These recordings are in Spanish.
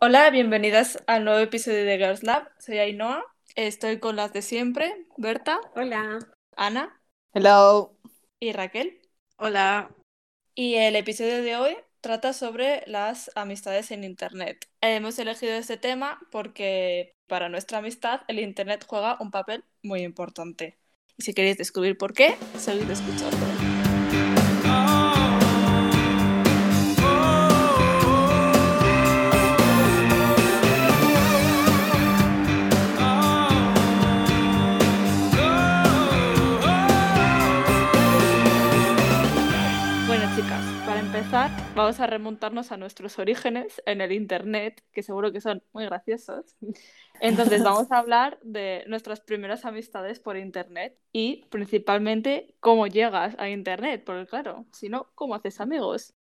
Hola, bienvenidas al nuevo episodio de Girls Lab. Soy Ainhoa. Estoy con las de siempre, Berta, Hola. Ana Hello. y Raquel. Hola. Y el episodio de hoy trata sobre las amistades en Internet. Hemos elegido este tema porque para nuestra amistad el Internet juega un papel muy importante. Y si queréis descubrir por qué, seguid escuchando. Empezar, vamos a remontarnos a nuestros orígenes en el Internet, que seguro que son muy graciosos. Entonces, vamos a hablar de nuestras primeras amistades por Internet y principalmente cómo llegas a Internet, porque claro, si no, ¿cómo haces amigos?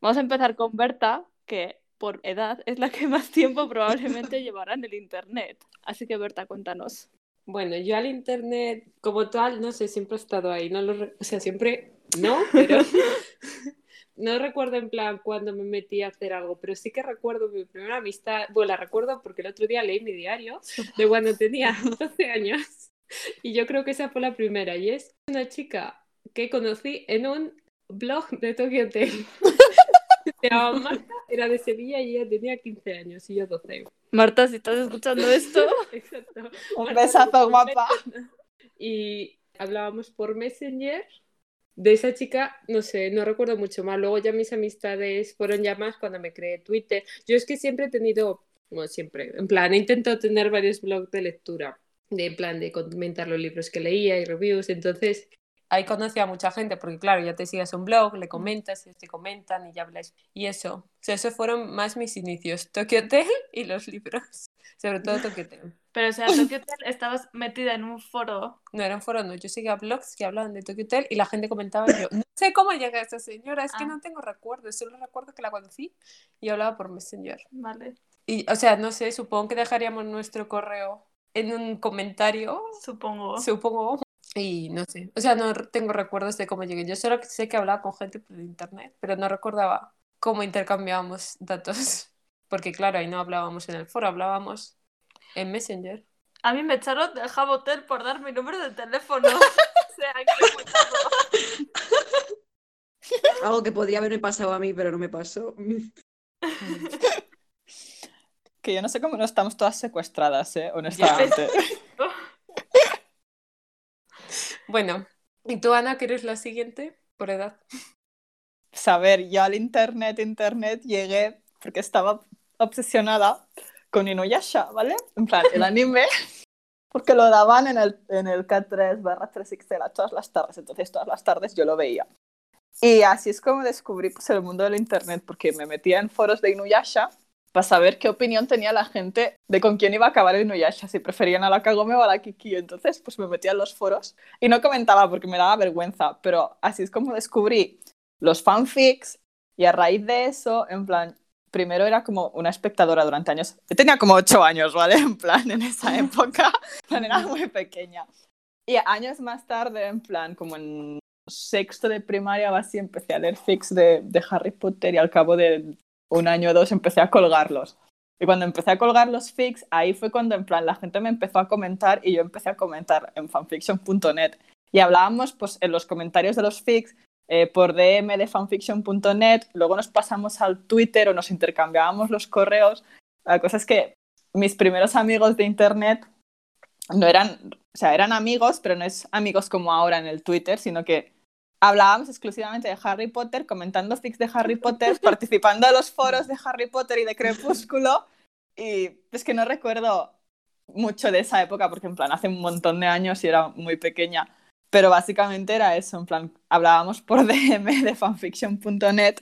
Vamos a empezar con Berta, que por edad es la que más tiempo probablemente llevará en el Internet. Así que, Berta, cuéntanos. Bueno, yo al internet como tal, no sé, siempre he estado ahí, no lo re- o sea, siempre no, pero no recuerdo en plan cuando me metí a hacer algo, pero sí que recuerdo mi primera amistad, bueno, la recuerdo porque el otro día leí mi diario de cuando tenía 12 años y yo creo que esa fue la primera y es una chica que conocí en un blog de Tokyo Hotel. Se llamaba Marta, era de Sevilla y ella tenía 15 años y yo 12. Marta, si estás escuchando esto, Exacto. Un Marta, besazo, guapa. Y hablábamos por Messenger. De esa chica, no sé, no recuerdo mucho más. Luego ya mis amistades fueron ya más cuando me creé Twitter. Yo es que siempre he tenido, bueno, siempre, en plan, he intentado tener varios blogs de lectura, de en plan de comentar los libros que leía y reviews. Entonces, ahí conocí a mucha gente, porque claro, ya te sigues un blog, le comentas, ellos te comentan y ya habláis. Y eso, o sea, esos fueron más mis inicios, Tokyo Hotel y los libros, sobre todo Tokyo Hotel. pero o sea, Tokyo Hotel estabas metida en un foro. No eran foros, no. Yo seguía blogs que hablaban de Tokyo Hotel y la gente comentaba y yo, no sé cómo llega esta señora, es que Ah. no tengo recuerdos, solo recuerdo que la conocí y hablaba por Messenger. Vale, Y, o sea, no sé, supongo que dejaríamos nuestro correo en un comentario, supongo. supongo. Y no sé, o sea, no tengo recuerdos de cómo llegué. Yo solo sé que hablaba con gente por internet, pero no recordaba cómo intercambiábamos datos. Porque claro, ahí no hablábamos en el foro, hablábamos en Messenger. A mí me echaron del Jabo Hotel por dar mi número de teléfono. o sea, que. Algo que podría haberme pasado a mí, pero no me pasó. Que yo no sé cómo no estamos todas secuestradas, ¿eh? honestamente. Bueno, ¿y tú, Ana, que eres la siguiente por edad? Saber, yo al internet, internet, llegué porque estaba obsesionada con Inuyasha, ¿vale? En plan, el anime, porque lo daban en el, en el K3 barra 3XL a todas las tardes, entonces todas las tardes yo lo veía. Y así es como descubrí pues, el mundo del internet, porque me metía en foros de Inuyasha para saber qué opinión tenía la gente de con quién iba a acabar el Inuyasha, si preferían a la Kagome o a la Kiki. Entonces, pues me metía en los foros y no comentaba porque me daba vergüenza, pero así es como descubrí los fanfics y a raíz de eso, en plan, primero era como una espectadora durante años. Yo tenía como ocho años, ¿vale? En plan, en esa época, plan, era muy pequeña. Y años más tarde, en plan, como en sexto de primaria así, empecé a leer fics de, de Harry Potter y al cabo de un año o dos empecé a colgarlos. Y cuando empecé a colgar los fics, ahí fue cuando en plan la gente me empezó a comentar y yo empecé a comentar en fanfiction.net. Y hablábamos pues en los comentarios de los fics eh, por DM de fanfiction.net, luego nos pasamos al Twitter o nos intercambiábamos los correos. La cosa es que mis primeros amigos de internet no eran, o sea, eran amigos, pero no es amigos como ahora en el Twitter, sino que hablábamos exclusivamente de Harry Potter, comentando fics de Harry Potter, participando en los foros de Harry Potter y de Crepúsculo. Y es que no recuerdo mucho de esa época, porque en plan hace un montón de años y era muy pequeña. Pero básicamente era eso, en plan, hablábamos por DM de fanfiction.net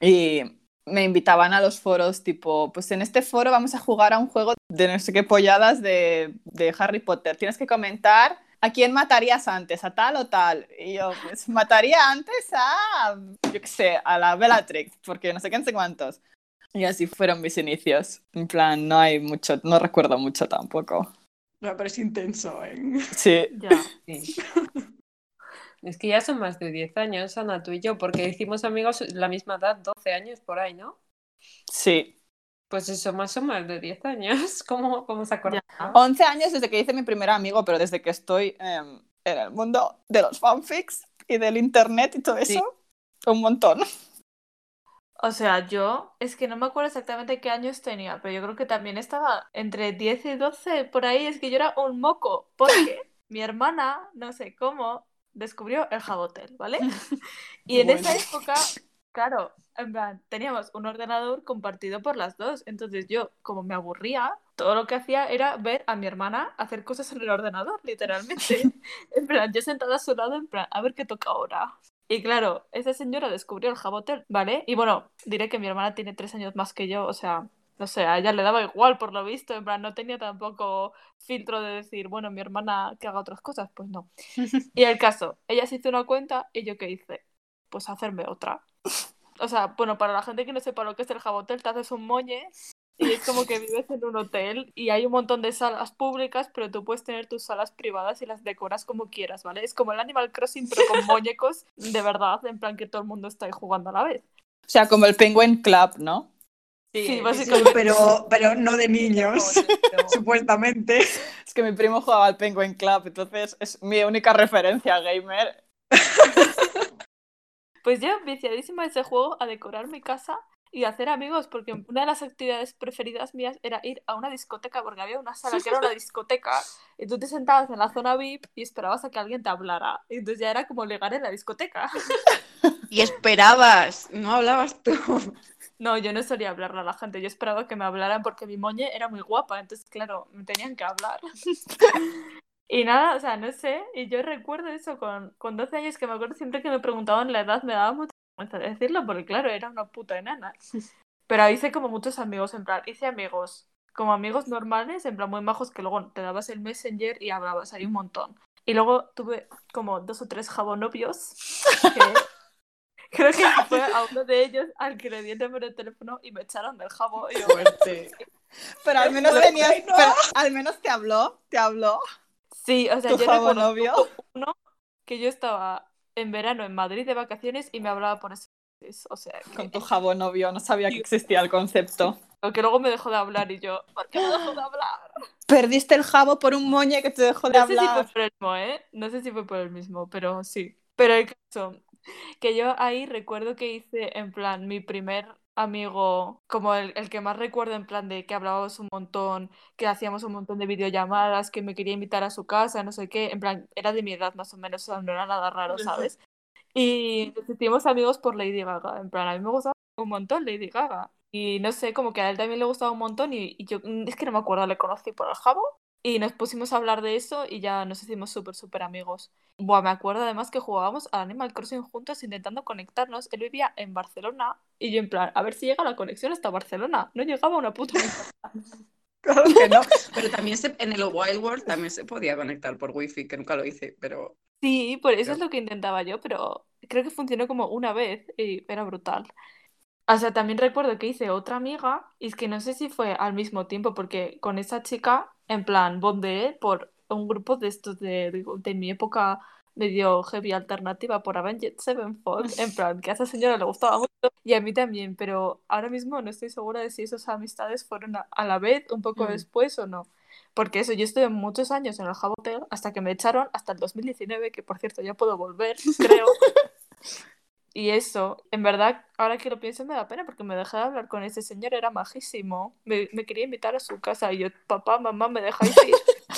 y me invitaban a los foros tipo, pues en este foro vamos a jugar a un juego de no sé qué polladas de, de Harry Potter. Tienes que comentar a quién matarías antes, a tal o tal. Y yo, pues mataría antes a, yo qué sé, a la Bellatrix, porque no sé qué, no sé cuántos. Y así fueron mis inicios. En plan, no hay mucho, no recuerdo mucho tampoco. No, pero es intenso, ¿eh? Sí, Ya. Sí. Es que ya son más de 10 años, Ana, tú y yo, porque hicimos amigos la misma edad, 12 años por ahí, ¿no? sí. Pues eso, más o menos de 10 años. ¿Cómo, cómo se acuerda? 11 años desde que hice mi primer amigo, pero desde que estoy em, en el mundo de los fanfics y del internet y todo eso, Sí. un montón. O sea, yo es que no me acuerdo exactamente qué años tenía, pero yo creo que también estaba entre 10 y 12, por ahí, es que yo era un moco, porque mi hermana, no sé cómo, descubrió el Jabotel, ¿vale? Y en esa época, claro, en plan, teníamos un ordenador compartido por las dos, entonces yo, como me aburría, todo lo que hacía era ver a mi hermana hacer cosas en el ordenador, literalmente. En plan, yo sentada a su lado, en plan, a ver qué toca ahora. Y claro, esa señora descubrió el Jabotel, ¿vale? Y bueno, diré que mi hermana tiene tres años más que yo, o sea, no sé, a ella le daba igual por lo visto, en plan, no tenía tampoco filtro de decir, bueno, mi hermana que haga otras cosas, pues no. Y el caso, ella se hizo una cuenta y yo qué hice, pues hacerme otra. O sea, bueno, para la gente que no sepa lo que es el Jabotel, te haces un moñe y es como que vives en un hotel y hay un montón de salas públicas, pero tú puedes tener tus salas privadas y las decoras como quieras, ¿vale? Es como el Animal Crossing, pero con muñecos de verdad, en plan que todo el mundo está ahí jugando a la vez. O sea, como el Penguin Club, ¿no? Sí, Sí, básicamente. Pero, pero no de niños, supuestamente. Es que mi primo jugaba al Penguin Club, entonces es mi única referencia gamer. Pues yo, viciadísima de ese juego, a decorar mi casa y a hacer amigos, porque una de las actividades preferidas mías era ir a una discoteca, porque había una sala que era una discoteca, y tú te sentabas en la zona VIP y esperabas a que alguien te hablara. Y entonces ya era como ligar en la discoteca. Y esperabas, no hablabas tú. No, yo no solía hablarle a la gente, yo esperaba que me hablaran porque mi moñe era muy guapa, entonces claro, me tenían que hablar. Y nada, o sea, no sé, y yo recuerdo eso con, con 12 años que me acuerdo siempre que me preguntaban la edad, me daba mucha vergüenza decirlo porque claro, era una puta enana. Pero hice como muchos amigos, en plan, hice amigos, como amigos normales, en plan muy majos que luego te dabas el messenger y hablabas ahí un montón. Y luego tuve como dos o tres jabonovios que creo que fue a uno de ellos al que le di el número de teléfono y me echaron del jabo. Y yo. Pero al menos tenías, no. pero al menos te habló, te habló. Sí, o sea, ¿Tu yo recuerdo jabonovio? uno que yo estaba en verano en Madrid de vacaciones y me hablaba por eso. O sea, que, Con tu jabón novio, no sabía que existía el concepto. que luego me dejó de hablar y yo, ¿por qué me dejó de hablar? Perdiste el jabo por un moñe que te dejó de No sé si fue hablar. por el mismo, ¿eh? No sé si fue por el mismo, pero sí. Pero el caso, que yo ahí recuerdo que hice en plan mi primer amigo, como el, el que más recuerdo en plan de que hablábamos un montón, que hacíamos un montón de videollamadas, que me quería invitar a su casa, no sé qué, en plan, era de mi edad más o menos, o sea, no era nada raro, ¿sabes? Y nos hicimos amigos por Lady Gaga, en plan, a mí me gustaba un montón Lady Gaga. Y no sé, como que a él también le gustaba un montón y, y yo, mm, es que no me acuerdo, le conocí por el jabo y nos pusimos a hablar de eso y ya nos hicimos súper, súper amigos. Buah, me acuerdo además que jugábamos a Animal Crossing juntos intentando conectarnos. Él vivía en Barcelona y yo en plan, a ver si llega la conexión hasta Barcelona. No llegaba una puta. Claro que no. Pero también se- en el Wild World también se podía conectar por wifi, que nunca lo hice, pero Sí, por eso es lo que intentaba yo, pero creo que funcionó como una vez y era brutal. O sea, también recuerdo que hice otra amiga y es que no sé si fue al mismo tiempo porque con esa chica, en plan, bondeé por un grupo de estos de, de, de mi época medio heavy alternativa por Avenged Sevenfold, en plan, que a esa señora le gustaba mucho y a mí también, pero ahora mismo no estoy segura de si esas amistades fueron a, a la vez, un poco Mm. después o no. Porque eso, yo estuve muchos años en el Jabotel hasta que me echaron hasta el 2019, que por cierto ya puedo volver, creo. Y eso, en verdad, ahora que lo pienso me da pena porque me dejé de hablar con ese señor, era majísimo. Me, me quería invitar a su casa y yo, papá, mamá, ¿me dejáis ir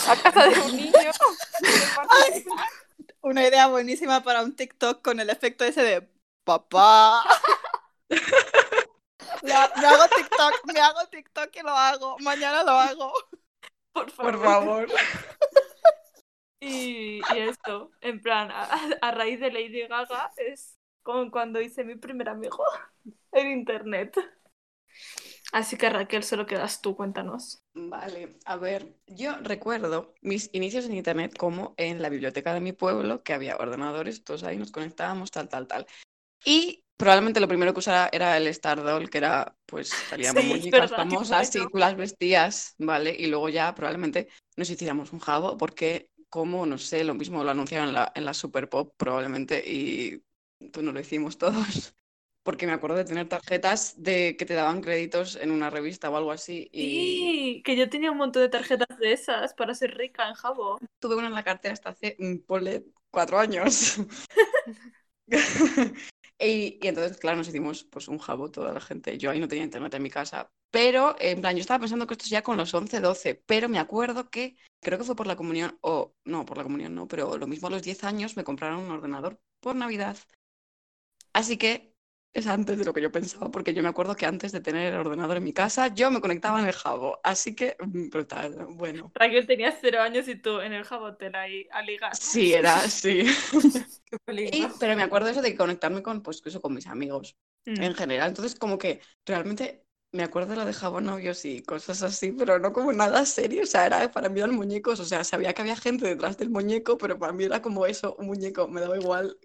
a casa de un niño? Una idea buenísima para un TikTok con el efecto ese de papá. Me ha- me hago TikTok, me hago TikTok y lo hago. Mañana lo hago. Por favor. por favor. Y, y eso, en plan, a, a raíz de Lady Gaga es como cuando hice mi primer amigo en internet. Así que Raquel, solo quedas tú, cuéntanos. Vale, a ver, yo recuerdo mis inicios en internet como en la biblioteca de mi pueblo, que había ordenadores, todos ahí nos conectábamos, tal, tal, tal. Y probablemente lo primero que usara era el Stardoll, que era, pues, salían Sí, famosas y tú las vestías, ¿vale? Y luego ya probablemente nos hiciéramos un jabo, porque como, no sé, lo mismo lo anunciaron en la, en la Super Pop probablemente y tú no lo hicimos todos. porque me acuerdo de tener tarjetas de que te daban créditos en una revista o algo así. Y Sí, que yo tenía un montón de tarjetas de esas para ser rica en jabo. tuve una en la cartera hasta hace, ponle, cuatro años. Y, y entonces, claro, nos hicimos pues un jabo toda la gente. Yo ahí no tenía internet en mi casa. Pero, en plan, yo estaba pensando que esto es ya con los 11, 12. Pero me acuerdo que, creo que fue por la comunión, o no, por la comunión no, pero lo mismo a los 10 años me compraron un ordenador por Navidad. Así que es antes de lo que yo pensaba, porque yo me acuerdo que antes de tener el ordenador en mi casa, yo me conectaba en el jabo. Así que, mm, brutal, bueno. Raquel tenía cero años y tú en el jabotel ahí a ligar. Sí, era así. Qué peligro. Y- pero me acuerdo eso de conectarme con, pues, eso, con mis amigos. Mm. en general. Entonces, como que realmente me acuerdo de lo de jabón novios y cosas así, pero no como nada serio. O sea, era para mí eran muñecos. O sea, sabía que había gente detrás del muñeco, pero para mí era como eso, un muñeco. Me daba igual.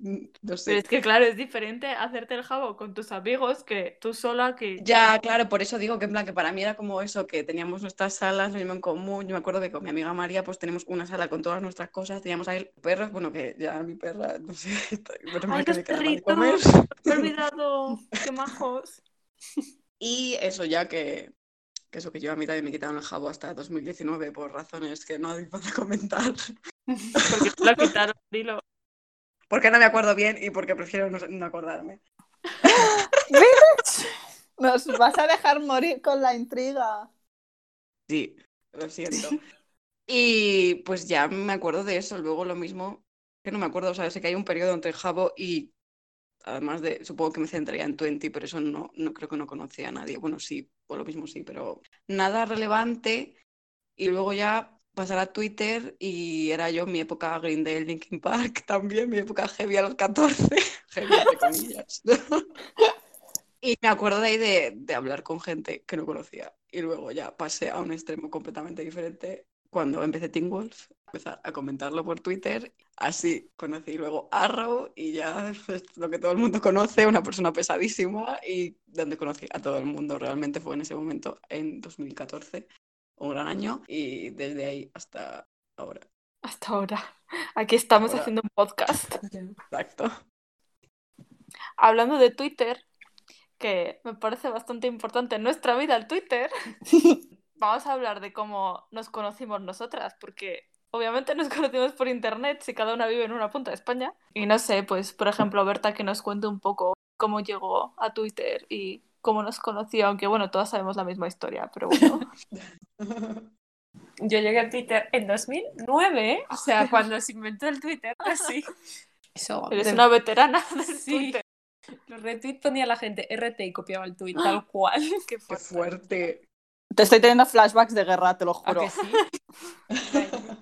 Mm, No Pero es que claro, es diferente hacerte el jabo con tus amigos que tú sola que... Ya, claro, por eso digo que en plan que para mí era como eso, que teníamos nuestras salas, lo mismo en común. Yo me acuerdo que con mi amiga María, pues tenemos una sala con todas nuestras cosas, teníamos ahí perros, bueno, que ya mi perra, no sé, mal ¡Ay, que me perritos! he olvidado. ¡Qué majos! Y eso ya que, que eso que yo a mí también me quitaron el jabo hasta 2019 por razones que no hace falta comentar. Porque lo quitaron, dilo. Porque no me acuerdo bien y porque prefiero no, no acordarme. Nos vas a dejar morir con la intriga. Sí, lo siento. Y pues ya me acuerdo de eso. Luego lo mismo, que no me acuerdo, o sea, sé que hay un periodo entre jabo y además de, supongo que me centraría en Twenty, pero eso no, no creo que no conocía a nadie. Bueno, sí, o lo mismo sí, pero nada relevante. Y luego ya pasar a Twitter y era yo mi época Green Day, Linkin Park, también mi época heavy a los 14, heavy entre comillas. Y me acuerdo de ahí de, de hablar con gente que no conocía. Y luego ya pasé a un extremo completamente diferente cuando empecé Teen Wolf, empezar a comentarlo por Twitter. Así conocí luego Arrow y ya es lo que todo el mundo conoce, una persona pesadísima y donde conocí a todo el mundo realmente fue en ese momento, en 2014, un gran año y desde ahí hasta ahora. Hasta ahora. Aquí estamos Ahora. haciendo un podcast. Exacto. Hablando de Twitter, que me parece bastante importante en nuestra vida el Twitter, vamos a hablar de cómo nos conocimos nosotras, porque obviamente nos conocimos por internet si cada una vive en una punta de España. Y no sé, pues por ejemplo, Berta que nos cuente un poco cómo llegó a Twitter y cómo nos conoció, aunque bueno, todas sabemos la misma historia, pero bueno. Yo llegué a Twitter en 2009, ¿eh? o sea, cuando se inventó el Twitter, así. Eso, Eres de- una veterana del Sí. Twitter. Los retweets ponía la gente RT y copiaba el tweet tal cual. Qué Qué fuerte. Te estoy teniendo flashbacks de guerra, te lo ¿A juro. que sí?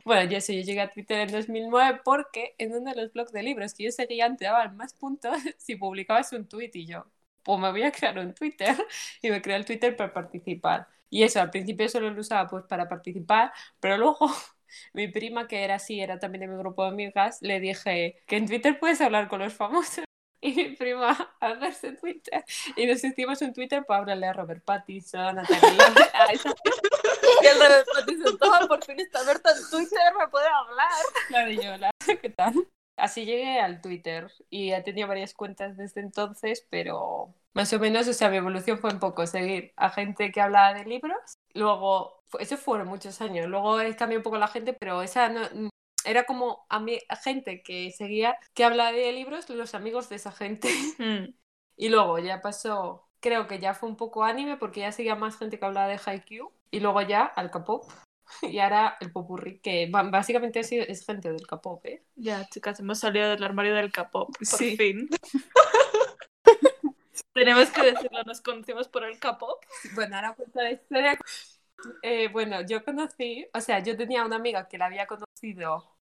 bueno, yo sí, yo llegué a Twitter en 2009 porque en uno de los blogs de libros que yo seguía antes daban más puntos si publicabas un tweet y yo, pues me voy a crear un Twitter y me creé el Twitter para participar. Y eso, al principio solo lo usaba pues para participar, pero luego mi prima, que era así, era también de mi grupo de amigas, le dije que en Twitter puedes hablar con los famosos. Y mi prima a hacerse Twitter. Y nos hicimos un Twitter para hablarle a Robert Pattinson, a esa Y el de Pattinson, "Toma, por fin está Berta en Twitter, me puede hablar. Claro, yo, hola, ¿qué tal? Así llegué al Twitter y he tenido varias cuentas desde entonces, pero más o menos, o sea, mi evolución fue un poco seguir a gente que hablaba de libros. Luego, eso fueron muchos años. Luego he cambiado un poco la gente, pero esa no, era como a a gente que seguía que hablaba de libros, los amigos de esa gente. Mm. Y luego ya pasó, creo que ya fue un poco anime porque ya seguía más gente que hablaba de Haikyuu. Y luego ya al K-pop. Y ahora el popurrí, que básicamente es, es gente del K-pop, ¿eh? Ya, chicas, hemos salido del armario del K-pop, por Sí. fin. Tenemos que decirlo, nos conocimos por el K-pop. Bueno, ahora cuento la historia. Eh, bueno, yo conocí, o sea, yo tenía una amiga que la había conocido,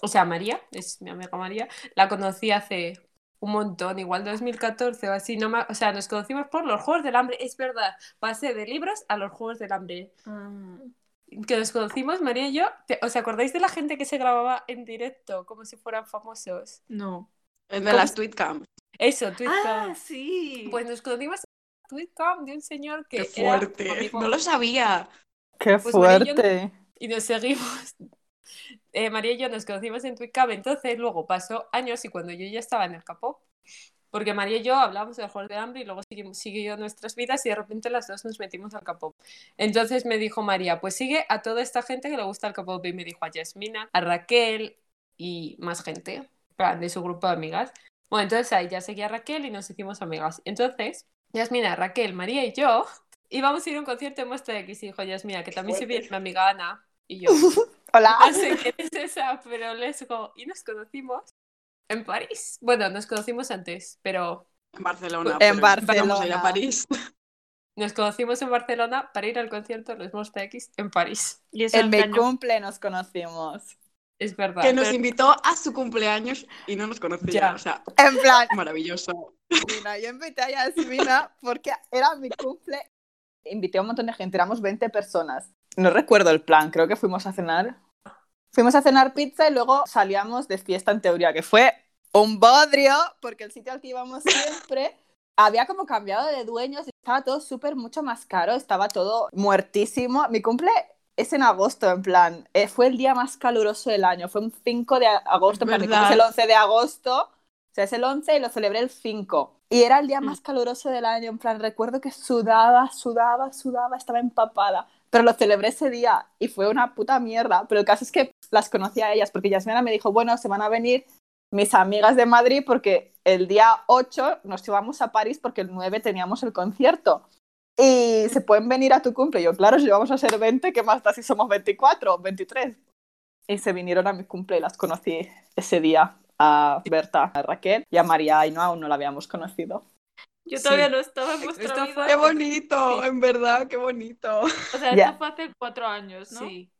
o sea, María, es mi amiga María, la conocí hace un montón, igual 2014 o así, no me- o sea, nos conocimos por los Juegos del Hambre, es verdad, pasé de libros a los Juegos del Hambre. Que nos conocimos, María y yo, Te- ¿os acordáis de la gente que se grababa en directo como si fueran famosos? No. El de ¿Cómo las tweetcams. Eso, Twitcam. Ah, sí. Pues nos conocimos en Twitcam de un señor que Qué era fuerte. amigo- No lo sabía. ¡Qué Pues María y yo- fuerte! y nos seguimos. Eh, María y yo nos conocimos en Twitcam, entonces luego pasó años y cuando yo ya estaba en el K-pop, Porque María y yo hablábamos de Juegos de Hambre y luego siguió nuestras vidas y de repente las dos nos metimos al K-pop. Entonces me dijo María, pues sigue a toda esta gente que le gusta el K-pop y me dijo a Yasmina, a Raquel y más gente, de su grupo de amigas. Bueno, entonces ahí ya seguía a Raquel y nos hicimos amigas. Entonces, Yasmina, Raquel, María y yo íbamos a ir a un concierto de Muestra X y dijo Yasmina, que también se viene mi amiga Ana y yo. Hola. No sé quién es esa, pero let's go. Y nos conocimos en París. Bueno, nos conocimos antes, pero En Barcelona. En empezamos a ir Barcelona. a París. nos conocimos en Barcelona para ir al concierto de los Monsta X en París. Y eso En en mi año? cumple nos conocimos. Es verdad. Que nos pero- invitó a su cumpleaños y no nos conocía. Ya. O sea, En plan, maravilloso. Mira, yo invité a Yasmina porque era mi cumple. Invité a un montón de gente, éramos 20 personas. No recuerdo el plan, creo que fuimos a cenar. Fuimos a cenar pizza y luego salíamos de fiesta en teoría, que fue un bodrio, porque el sitio al que íbamos siempre había como cambiado de dueños y estaba todo súper mucho más caro, estaba todo muertísimo. Mi cumple es en agosto, en plan, eh, fue el día más caluroso del año, fue un 5 de agosto, en plan, mi cumple es el ¿Verdad? 11 de agosto, o sea, es el 11 y lo celebré el 5. Y era el día Mm. más caluroso del año, en plan, recuerdo que sudaba, sudaba, sudaba, estaba empapada. Pero lo celebré ese día y fue una puta mierda. Pero el caso es que las conocí a ellas, porque Yasmina me dijo, bueno, se van a venir mis amigas de Madrid porque el día 8 nos íbamos a París porque el 9 teníamos el concierto. Y se pueden venir a tu cumple. Yo, claro, si vamos a ser 20, ¿qué más da si somos 24 o 23? Y se vinieron a mi cumple y las conocí ese día a Berta, a Raquel y a María y no aún no la habíamos conocido. Yo Sí. todavía no estaba en vuestra Esto vida. fue- Qué bonito, en verdad, qué bonito. O sea, Ya. esto fue hace cuatro años, ¿no? Sí.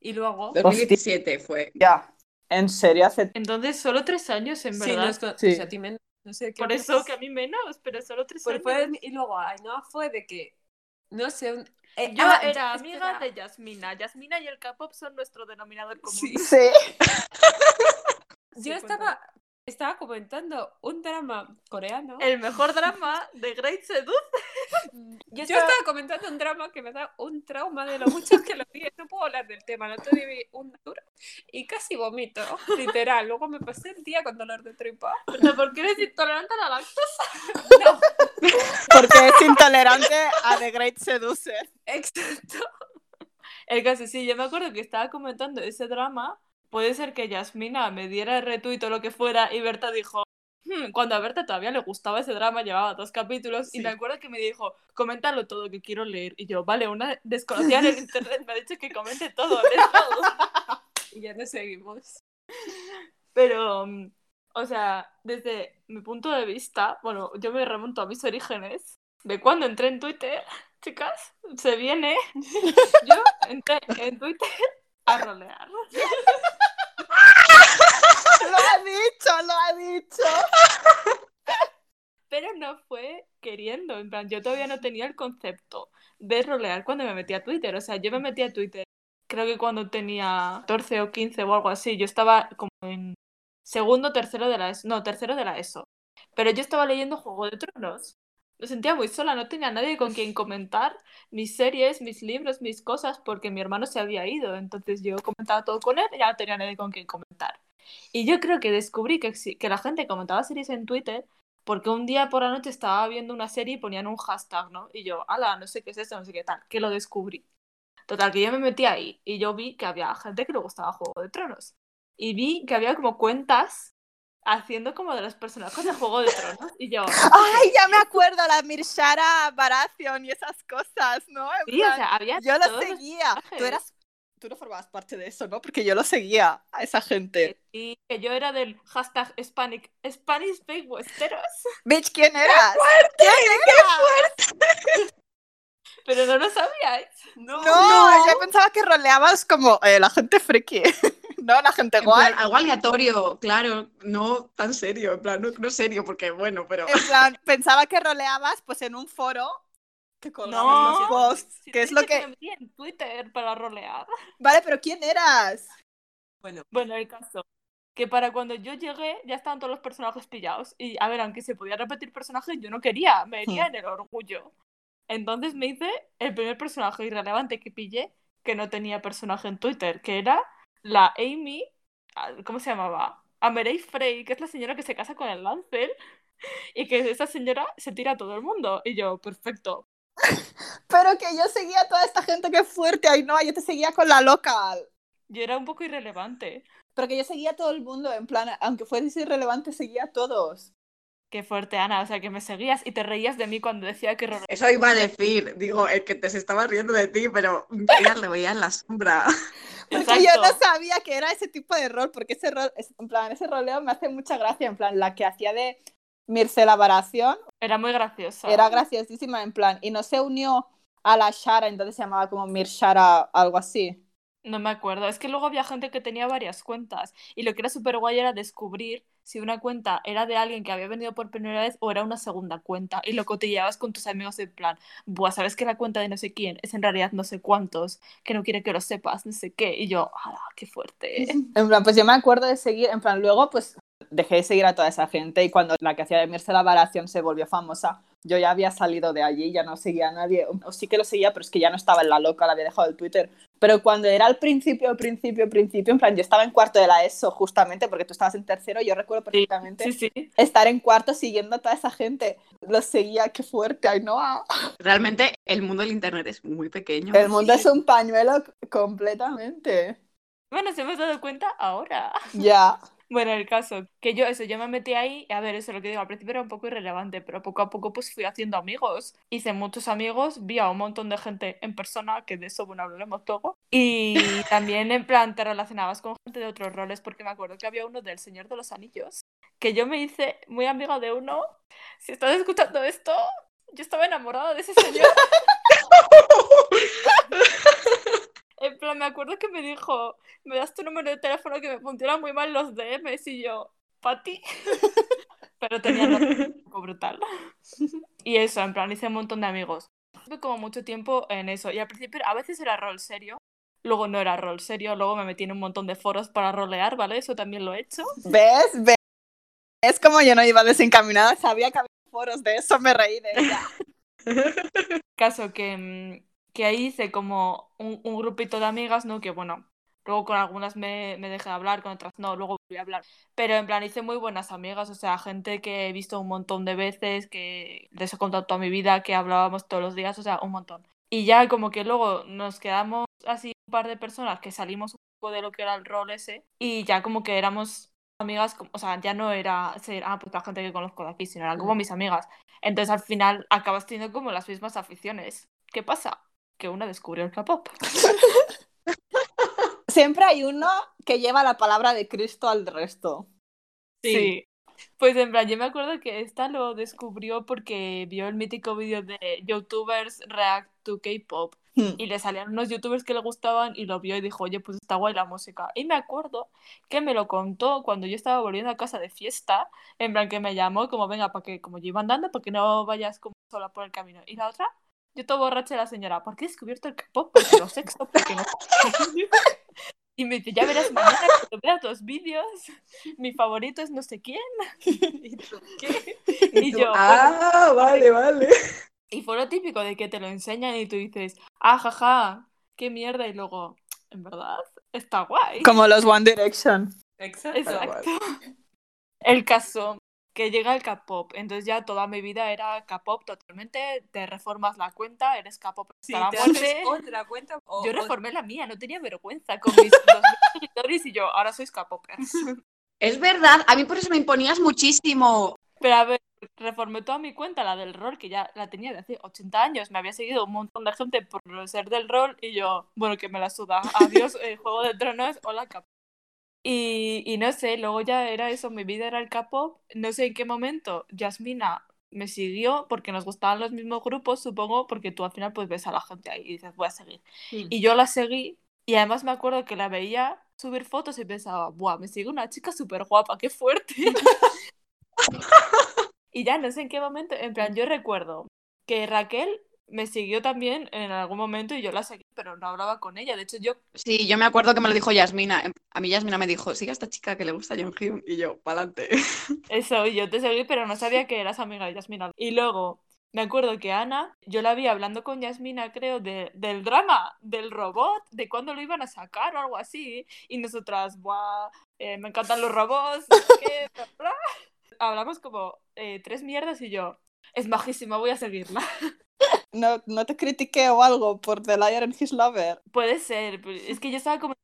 Y luego. 2017 fue. Ya, en serio, hace... Entonces, solo tres años, en Sí, verdad. nos con- Sí. pues a ti menos, no sé qué Por eso que a mí menos, pero solo tres años. fue- y luego Ainhoa fue de que. No sé. un- eh, Yo ah, era espera. amiga de Yasmina. Yasmina y el K-pop son nuestro denominador común. Sí. Sí. Sí, Yo cuéntame. estaba, estaba comentando un drama coreano. El mejor drama de Great Seduce. Yo estaba- estaba comentando un drama que me da un trauma de lo mucho que lo vi. No puedo hablar del tema, no te un duro. Y casi vomito, literal. Luego me pasé el día con dolor de tripa. Pero ¿por qué eres intolerante a la lactosa? No, Porque es intolerante a The Great Seducer. exacto. El caso, sí, yo me acuerdo que estaba comentando ese drama. Puede ser que Yasmina me diera el retweet o lo que fuera y Berta dijo. "Hmm", Cuando a Berta todavía le gustaba ese drama, llevaba dos capítulos y Sí. me acuerdo que me dijo, coméntalo todo que quiero leer. Y yo, vale, una desconocida en el internet me ha dicho que comente todo, lees todo. Y ya nos seguimos. Pero, mm, o sea, desde mi punto de vista, bueno, yo me remonto a mis orígenes de cuando entré en Twitter, chicas, se viene, yo entré en Twitter a rolear. Lo ha dicho, lo ha dicho. Pero no fue queriendo, en plan, yo todavía no tenía el concepto de rolear cuando me metí a Twitter, o sea, yo me metí a Twitter, creo que cuando tenía 14 o 15 o algo así, yo estaba como en segundo, tercero de la ESO, no, tercero de la ESO, pero yo estaba leyendo Juego de Tronos. Me sentía muy sola, no tenía nadie con quien comentar mis series, mis libros, mis cosas, porque mi hermano se había ido. Entonces yo comentaba todo con él y ya no tenía nadie con quien comentar. Y yo creo que descubrí que, que la gente comentaba series en Twitter porque un día por la noche estaba viendo una serie y ponían un hashtag, ¿no? Y yo, ala, no sé qué es eso, no sé qué tal, que lo descubrí. Total, que yo me metí ahí y yo vi que había gente que le gustaba Juego de Tronos. Y vi que había como cuentas haciendo como de los personajes de Juego de Tronos. Y yo, Ay, ya me acuerdo, la Mirshara Baratheon y esas cosas, ¿no? En sí, o sea, había yo lo seguía. Tú eras. Tú no formabas parte de eso, ¿no? Porque yo lo seguía a esa gente. Y que yo era del hashtag Hispanic, Spanish Westeros. Bitch, ¿quién eras? ¿Quién eras? Pero no lo sabíais. No, No, yo pensaba que roleabas como eh, la gente friki. no, la gente En guay. plan, algo aleatorio, claro, no tan serio, en plan, no, no serio, porque bueno, pero En plan, pensaba que roleabas pues en un foro que colgamos No. los posts, Si que es lo que... me metí en Twitter para rolear. Vale, pero ¿quién eras? Bueno, Bueno, el caso. Que para cuando yo llegué ya estaban todos los personajes pillados. Y a ver, aunque se podía repetir personajes, yo no quería. Me venía en el orgullo. Entonces me hice el primer personaje irrelevante que pillé que no tenía personaje en Twitter, que era la Amy. ah, ¿Cómo se llamaba? Amerey Frey, que es la señora que se casa con el Lancel. y que esa señora se tira a todo el mundo. Y yo, perfecto. Pero que yo seguía a toda esta gente que fuerte, ay no, yo te seguía con la local. Yo era un poco irrelevante. Pero que yo seguía a todo el mundo, en plan, aunque fuese irrelevante, seguía a todos. Qué fuerte, Ana. O sea, que me seguías y te reías de mí cuando decía que Eso iba a decir, digo, el que te se estaba riendo de ti, pero ella le veía en la sombra. Porque yo no sabía que era ese tipo de rol, porque ese rol, es- en plan, ese roleo me hace mucha gracia, en plan, la que hacía de Mircela Varación Era muy graciosa. era graciosísima, en plan, y no se unió a la Shara, entonces se llamaba como Mirshara, algo así. No me acuerdo. Es que luego había gente que tenía varias cuentas. Y lo que era súper guay era descubrir si una cuenta era de alguien que había venido por primera vez o era una segunda cuenta. Y lo cotilleabas con tus amigos en plan, buah, ¿sabes que la cuenta de no sé quién es en realidad no sé cuántos? Que no quiere que lo sepas, no sé qué. Y yo, ¡ah, qué fuerte! En plan, pues yo me acuerdo de seguir, en plan, luego pues dejé de seguir a toda esa gente y cuando la que hacía de Mircela Varación se volvió famosa, yo ya había salido de allí, ya no seguía a nadie, o sí que lo seguía, pero es que ya no estaba en la loca, la había dejado el Twitter. Pero cuando era al principio, principio, principio, en plan, yo estaba en cuarto de la ESO justamente porque tú estabas en tercero, yo recuerdo perfectamente Sí, sí. estar en cuarto siguiendo a toda esa gente. Los seguía, qué fuerte, ah. Realmente el mundo del internet es muy pequeño. El mundo es un pañuelo completamente. Bueno, se hemos dado cuenta ahora. Ya. Bueno, el caso, que yo eso, yo me metí ahí, a ver, eso lo que digo, al principio era un poco irrelevante, pero poco a poco pues fui haciendo amigos. Hice muchos amigos, vi a un montón de gente en persona, que de eso, bueno, hablaremos luego. Y también en plan te relacionabas con gente de otros roles, porque me acuerdo que había uno del Señor de los Anillos, que yo me hice muy amiga de uno. Si estás escuchando esto, yo estaba enamorada de ese señor. En plan, me acuerdo que me dijo, me das tu número de teléfono que me funcionan muy mal los DMs y yo, Pati. Pero tenía un poco brutal. Y eso, en plan, hice un montón de amigos. Tuve como mucho tiempo en eso. Y al principio a veces era rol serio, luego no era rol serio, luego me metí en un montón de foros para rolear, ¿vale? Eso también lo he hecho. ¿Ves? ¿Ves? Es como yo no iba desencaminada, sabía que había foros de eso, me reí de ella. Caso que, mm, que ahí hice como un, un grupito de amigas, ¿no? Que bueno, luego con algunas me, me dejé de hablar, con otras no, luego volví a hablar. Pero en plan hice muy buenas amigas, o sea, gente que he visto un montón de veces, que les he contado toda mi vida, que hablábamos todos los días, o sea, un montón. Y ya como que luego nos quedamos así un par de personas que salimos un poco de lo que era el rol ese y ya como que éramos amigas, o sea, ya no era ser, ah, pues la gente que conozco de aquí, sino eran como mis amigas. Entonces al final acabas teniendo como las mismas aficiones. ¿Qué pasa? Que una descubrió el K-pop. Siempre hay uno que lleva la palabra de Cristo al resto. Sí. Pues en plan, yo me acuerdo que esta lo descubrió porque vio el mítico vídeo de YouTubers React to K-pop Hmm. y le salían unos YouTubers que le gustaban y lo vio y dijo, oye, pues está guay la música. Y me acuerdo que me lo contó cuando yo estaba volviendo a casa de fiesta, en plan que me llamó como, venga, para que, como yo iba andando, para que no vayas como sola por el camino. Y la otra, yo todo borracha de la señora, ¿por qué he descubierto el K-pop? Porque lo sexo, porque no. Y me dice, ya verás mañana cuando veas los vídeos, mi favorito es no sé quién. Y tú, ¿qué? Y yo, Ah, vale, vale. y fue lo típico de que te lo enseñan y tú dices, ah, jaja, qué mierda, y luego, en verdad, está guay. Como los One Direction. Exacto. Exacto. El caso, que llega el K-pop, entonces ya toda mi vida era K-pop totalmente, te reformas la cuenta, eres K-pop Sí, hasta te la muerte. otra cuenta o- Yo o- reformé la mía, no tenía vergüenza con mis 2000 seguidores y yo, ahora sois K-popers. Es verdad, a mí por eso me imponías muchísimo. Pero a ver, reformé toda mi cuenta, la del rol, que ya la tenía de hace 80 años. Me había seguido un montón de gente por ser del rol y yo, bueno, que me la suda. Adiós, eh, Juego de Tronos, hola K-pop. Y, y no sé, luego ya era eso, mi vida era el K-pop. No sé en qué momento Yasmina me siguió porque nos gustaban los mismos grupos, supongo, porque tú al final pues ves a la gente ahí y dices, voy a seguir. Y yo la seguí y además me acuerdo que la veía subir fotos y pensaba, buah, me sigue una chica súper guapa, qué fuerte. y ya no sé en qué momento, en plan, yo recuerdo que Raquel me siguió también en algún momento y yo la seguí, pero no hablaba con ella. De hecho, yo, Sí, yo me acuerdo que me lo dijo Yasmina. A mí Yasmina me dijo, sigue a esta chica que le gusta John Hyun. Y yo, pa'lante. eso, yo te seguí, pero no sabía que eras amiga de Yasmina. Y luego me acuerdo que Ana, yo la vi hablando con Yasmina, creo, de, del drama del robot, de cuándo lo iban a sacar o algo así. Y nosotras, buah, eh, me encantan los robots, qué, bla, bla. hablamos como eh, tres mierdas y yo, es majísima, voy a seguirla. No, no te critiqué o algo por The Liar and His Lover. Puede ser, es que yo estaba como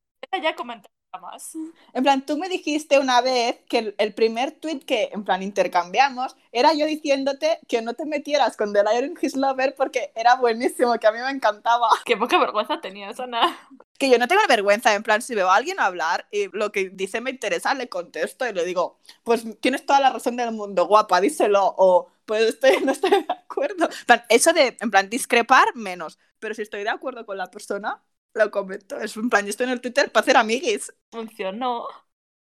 ya comentando más. En plan, tú me dijiste una vez que el, el primer tweet que, en plan, intercambiamos era yo diciéndote que no te metieras con The and His Lover porque era buenísimo, que a mí me encantaba. Qué poca vergüenza tenía, Sana. Que yo no tengo vergüenza, en plan, si veo a alguien hablar y lo que dice me interesa, le contesto y le digo, pues tienes toda la razón del mundo, guapa, díselo, o pues estoy, no estoy de acuerdo. En plan, eso de, en plan, discrepar, menos, pero si estoy de acuerdo con la persona, lo comento. Es un plan, yo estoy en el Twitter para hacer amiguis. Funcionó.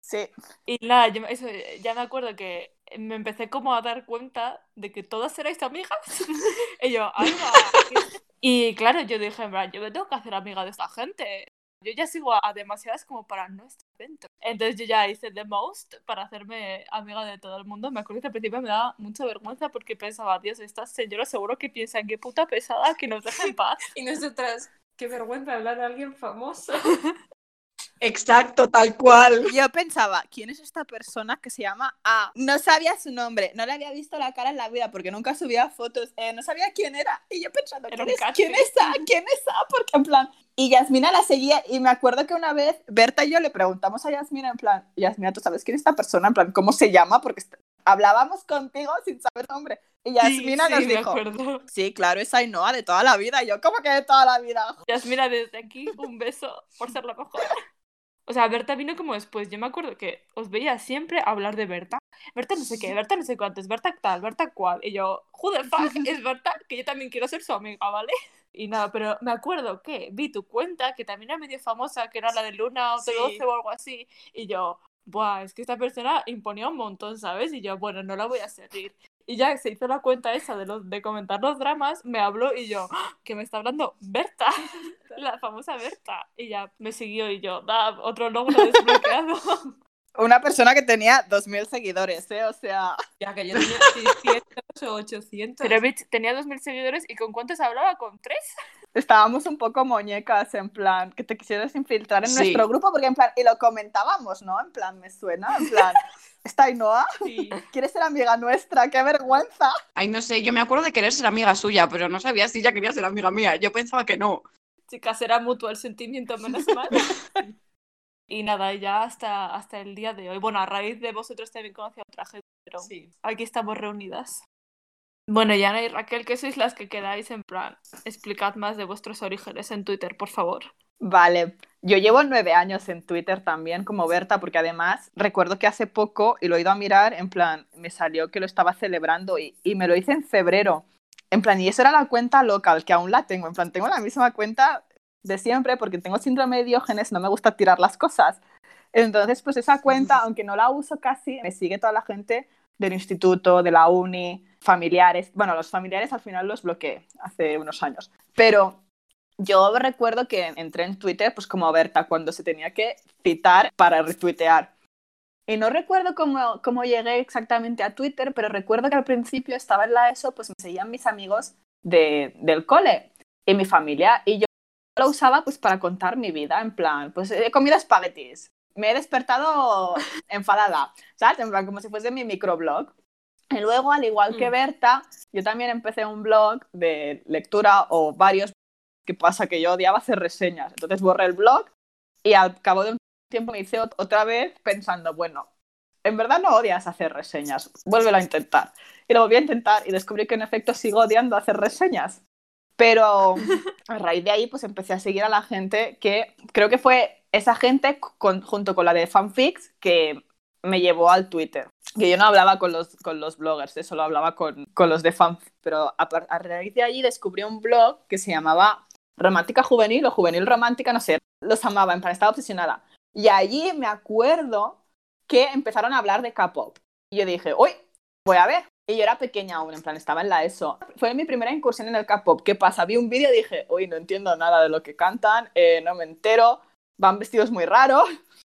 Sí. Y nada, yo, eso, ya me acuerdo que me empecé como a dar cuenta de que todas erais amigas. y yo. Y claro, yo dije, en plan, yo me tengo que hacer amiga de esta gente. Yo ya sigo a, demasiadas como para no estar dentro. Entonces yo ya hice the most para hacerme amiga de todo el mundo. Me acuerdo que al principio me daba mucha vergüenza porque pensaba, Dios, estas señoras seguro que piensan qué puta pesada que nos deja en paz. Y nosotras, qué vergüenza hablar de alguien famoso. Exacto, tal cual. Yo pensaba, ¿quién es esta persona que se llama A? No sabía su nombre, no le había visto la cara en la vida porque nunca subía fotos, eh, no sabía quién era. Y yo pensando, Era ¿quién un es. ¿quién es A? ¿Quién es A? Porque en plan... Y Yasmina la seguía y me acuerdo que una vez Berta y yo le preguntamos a Yasmina en plan, Yasmina, ¿tú sabes quién es esta persona? En plan, ¿cómo se llama? Porque hablábamos contigo sin saber nombre. Y Yasmina sí, nos me dijo, sí, claro, es Ainhoa de toda la vida. Y yo, ¿cómo que de toda la vida? Yasmina, desde aquí, un beso por ser la mejor. O sea, Berta vino como después. Yo me acuerdo que os veía siempre hablar de Berta. Berta no sé qué, Berta no sé cuántos, Berta tal, Berta cual. Y yo, who the fuck es Berta? Que yo también quiero ser su amiga, ¿vale? Y nada, pero me acuerdo que vi tu cuenta, que también era medio famosa, que era la de Luna o Sí. T12 o algo así. Y yo, buah, es que esta persona imponía un montón, ¿sabes? Y yo, bueno, no la voy a seguir. Y ya se hizo la cuenta esa de, los, de comentar los dramas, me habló y yo, ¡Ah! que me está hablando Berta, la famosa Berta. Y ya me siguió y yo, da, otro logro desbloqueado. Una persona que tenía 2.000 seguidores, ¿eh? O sea... Ya que yo tenía 600 o 800. Pero bitch, tenía 2.000 seguidores y ¿con cuántos hablaba? ¿Con tres? Estábamos un poco muñecas, en plan, que te quisieras infiltrar en Sí. nuestro grupo, porque en plan, y lo comentábamos, ¿no? En plan, me suena, en plan, ¿está Ainhoa? Sí. ¿Quieres ser amiga nuestra? ¡Qué vergüenza! Ay, no sé, yo me acuerdo de querer ser amiga suya, pero no sabía si ella quería ser amiga mía. Yo pensaba que no. Chicas, era mutuo el sentimiento, menos mal. Y nada, ya hasta, hasta el día de hoy. Bueno, a raíz de vosotros también conocí a otra gente, pero Sí. aquí estamos reunidas. Bueno, Yana y Raquel, que sois las que quedáis en plan, explicad más de vuestros orígenes en Twitter, por favor. Vale, yo llevo nueve años en Twitter también, como Berta, porque además recuerdo que hace poco, y lo he ido a mirar, en plan, me salió que lo estaba celebrando y, y me lo hice en febrero. En plan, y eso era la cuenta local, que aún la tengo. En plan, tengo la misma cuenta de siempre porque tengo síndrome de Diógenes, no me gusta tirar las cosas. Entonces, pues esa cuenta, aunque no la uso casi, me sigue toda la gente del instituto, de la uni, familiares. Bueno, los familiares al final los bloqueé hace unos años. Pero yo recuerdo que entré en Twitter, pues como Berta, cuando se tenía que citar para retuitear. Y no recuerdo cómo, cómo llegué exactamente a Twitter, pero recuerdo que al principio estaba en la ESO, pues me seguían mis amigos de, del cole y mi familia, y yo lo usaba pues para contar mi vida, en plan, pues he comido espaguetis, me he despertado enfadada, ¿sabes? En plan, como si fuese mi microblog. Y luego, al igual que Mm. Berta, yo también empecé un blog de lectura o varios. ¿Qué pasa? Que yo odiaba hacer reseñas. Entonces borré el blog y al cabo de un tiempo me hice ot- otra vez pensando, bueno, en verdad no odias hacer reseñas, vuélvelo a intentar. Y lo volví a intentar y descubrí que en efecto sigo odiando hacer reseñas. Pero a raíz de ahí pues empecé a seguir a la gente que creo que fue esa gente con- junto con la de fanfics que me llevó al Twitter. Que yo no hablaba con los, con los bloggers, eh, solo hablaba con, con los de fanfic. Pero a raíz de allí descubrí un blog que se llamaba Romántica Juvenil o Juvenil Romántica, no sé. Los amaba, en plan, estaba obsesionada. Y allí me acuerdo que empezaron a hablar de K-pop. Y yo dije, uy, voy a ver. Y yo era pequeña aún, en plan, estaba en la ESO. Fue mi primera incursión en el K-pop. ¿Qué pasa? Vi un vídeo y dije, uy, no entiendo nada de lo que cantan, eh, no me entero, van vestidos muy raros.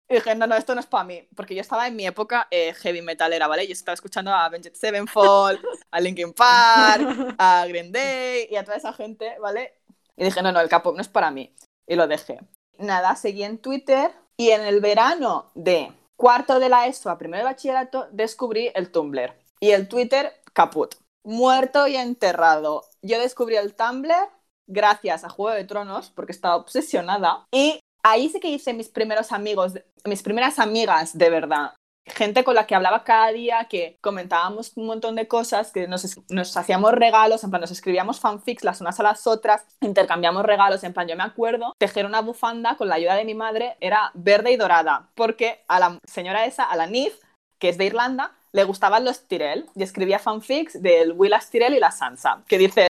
Y dije, no, no, esto no es para mí. Porque yo estaba en mi época eh, heavy metalera, ¿vale? Yo estaba escuchando a Avenged Sevenfold, a Linkin Park, a Green Day y a toda esa gente, ¿vale? Y dije, no, no, el K-pop no es para mí. Y lo dejé. Nada, seguí en Twitter y en el verano de cuarto de la ESO a primero de bachillerato descubrí el Tumblr y el Twitter caput. Muerto y enterrado. Yo descubrí el Tumblr gracias a Juego de Tronos porque estaba obsesionada y ahí sí que hice mis primeros amigos, mis primeras amigas de verdad gente con la que hablaba cada día, que comentábamos un montón de cosas, que nos, hacíamos regalos, en plan, nos escribíamos fanfics las unas a las otras, intercambiamos regalos, en plan, yo me acuerdo, tejer una bufanda con la ayuda de mi madre era verde y dorada, porque a la señora esa, a la Nif, que es de Irlanda, le gustaban los Tyrell y escribía fanfics del Willas Tyrell y la Sansa, que dice,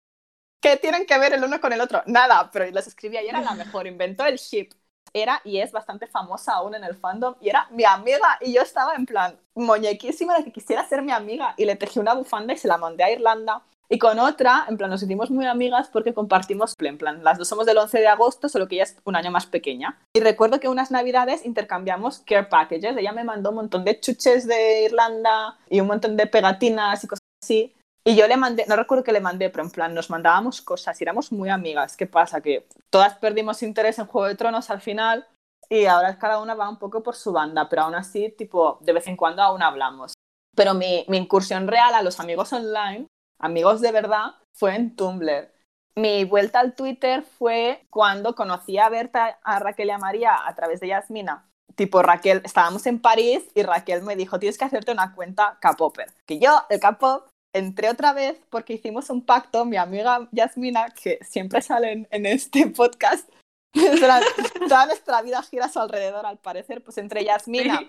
¿qué tienen que ver el uno con el otro? Nada, pero los escribía y era la mejor, inventó el ship era y es bastante famosa aún en el fandom y era mi amiga y yo estaba en plan muñequísima de que quisiera ser mi amiga y le tejí una bufanda y se la mandé a Irlanda. Y con otra, en plan, nos sentimos muy amigas porque compartimos, en plan, las dos somos del 11 de agosto, solo que ella es un año más pequeña. Y recuerdo que unas navidades intercambiamos care packages. Ella me mandó un montón de chuches de Irlanda y un montón de pegatinas y cosas así. Y yo le mandé, no recuerdo que le mandé, pero en plan, nos mandábamos cosas y éramos muy amigas. ¿Qué pasa? Que todas perdimos interés en Juego de Tronos al final y ahora cada una va un poco por su banda, pero aún así, tipo, de vez en cuando aún hablamos. Pero mi, mi incursión real a los amigos online, amigos de verdad, fue en Tumblr. Mi vuelta al Twitter fue cuando conocí a Berta, a Raquel y a María a través de Yasmina. Tipo, Raquel, estábamos en París y Raquel me dijo, tienes que hacerte una cuenta K-Popper. Que yo, el K-Pop, entré otra vez porque hicimos un pacto, mi amiga Yasmina, que siempre sale en, este podcast, toda nuestra vida gira a su alrededor, al parecer, pues entre Yasmina,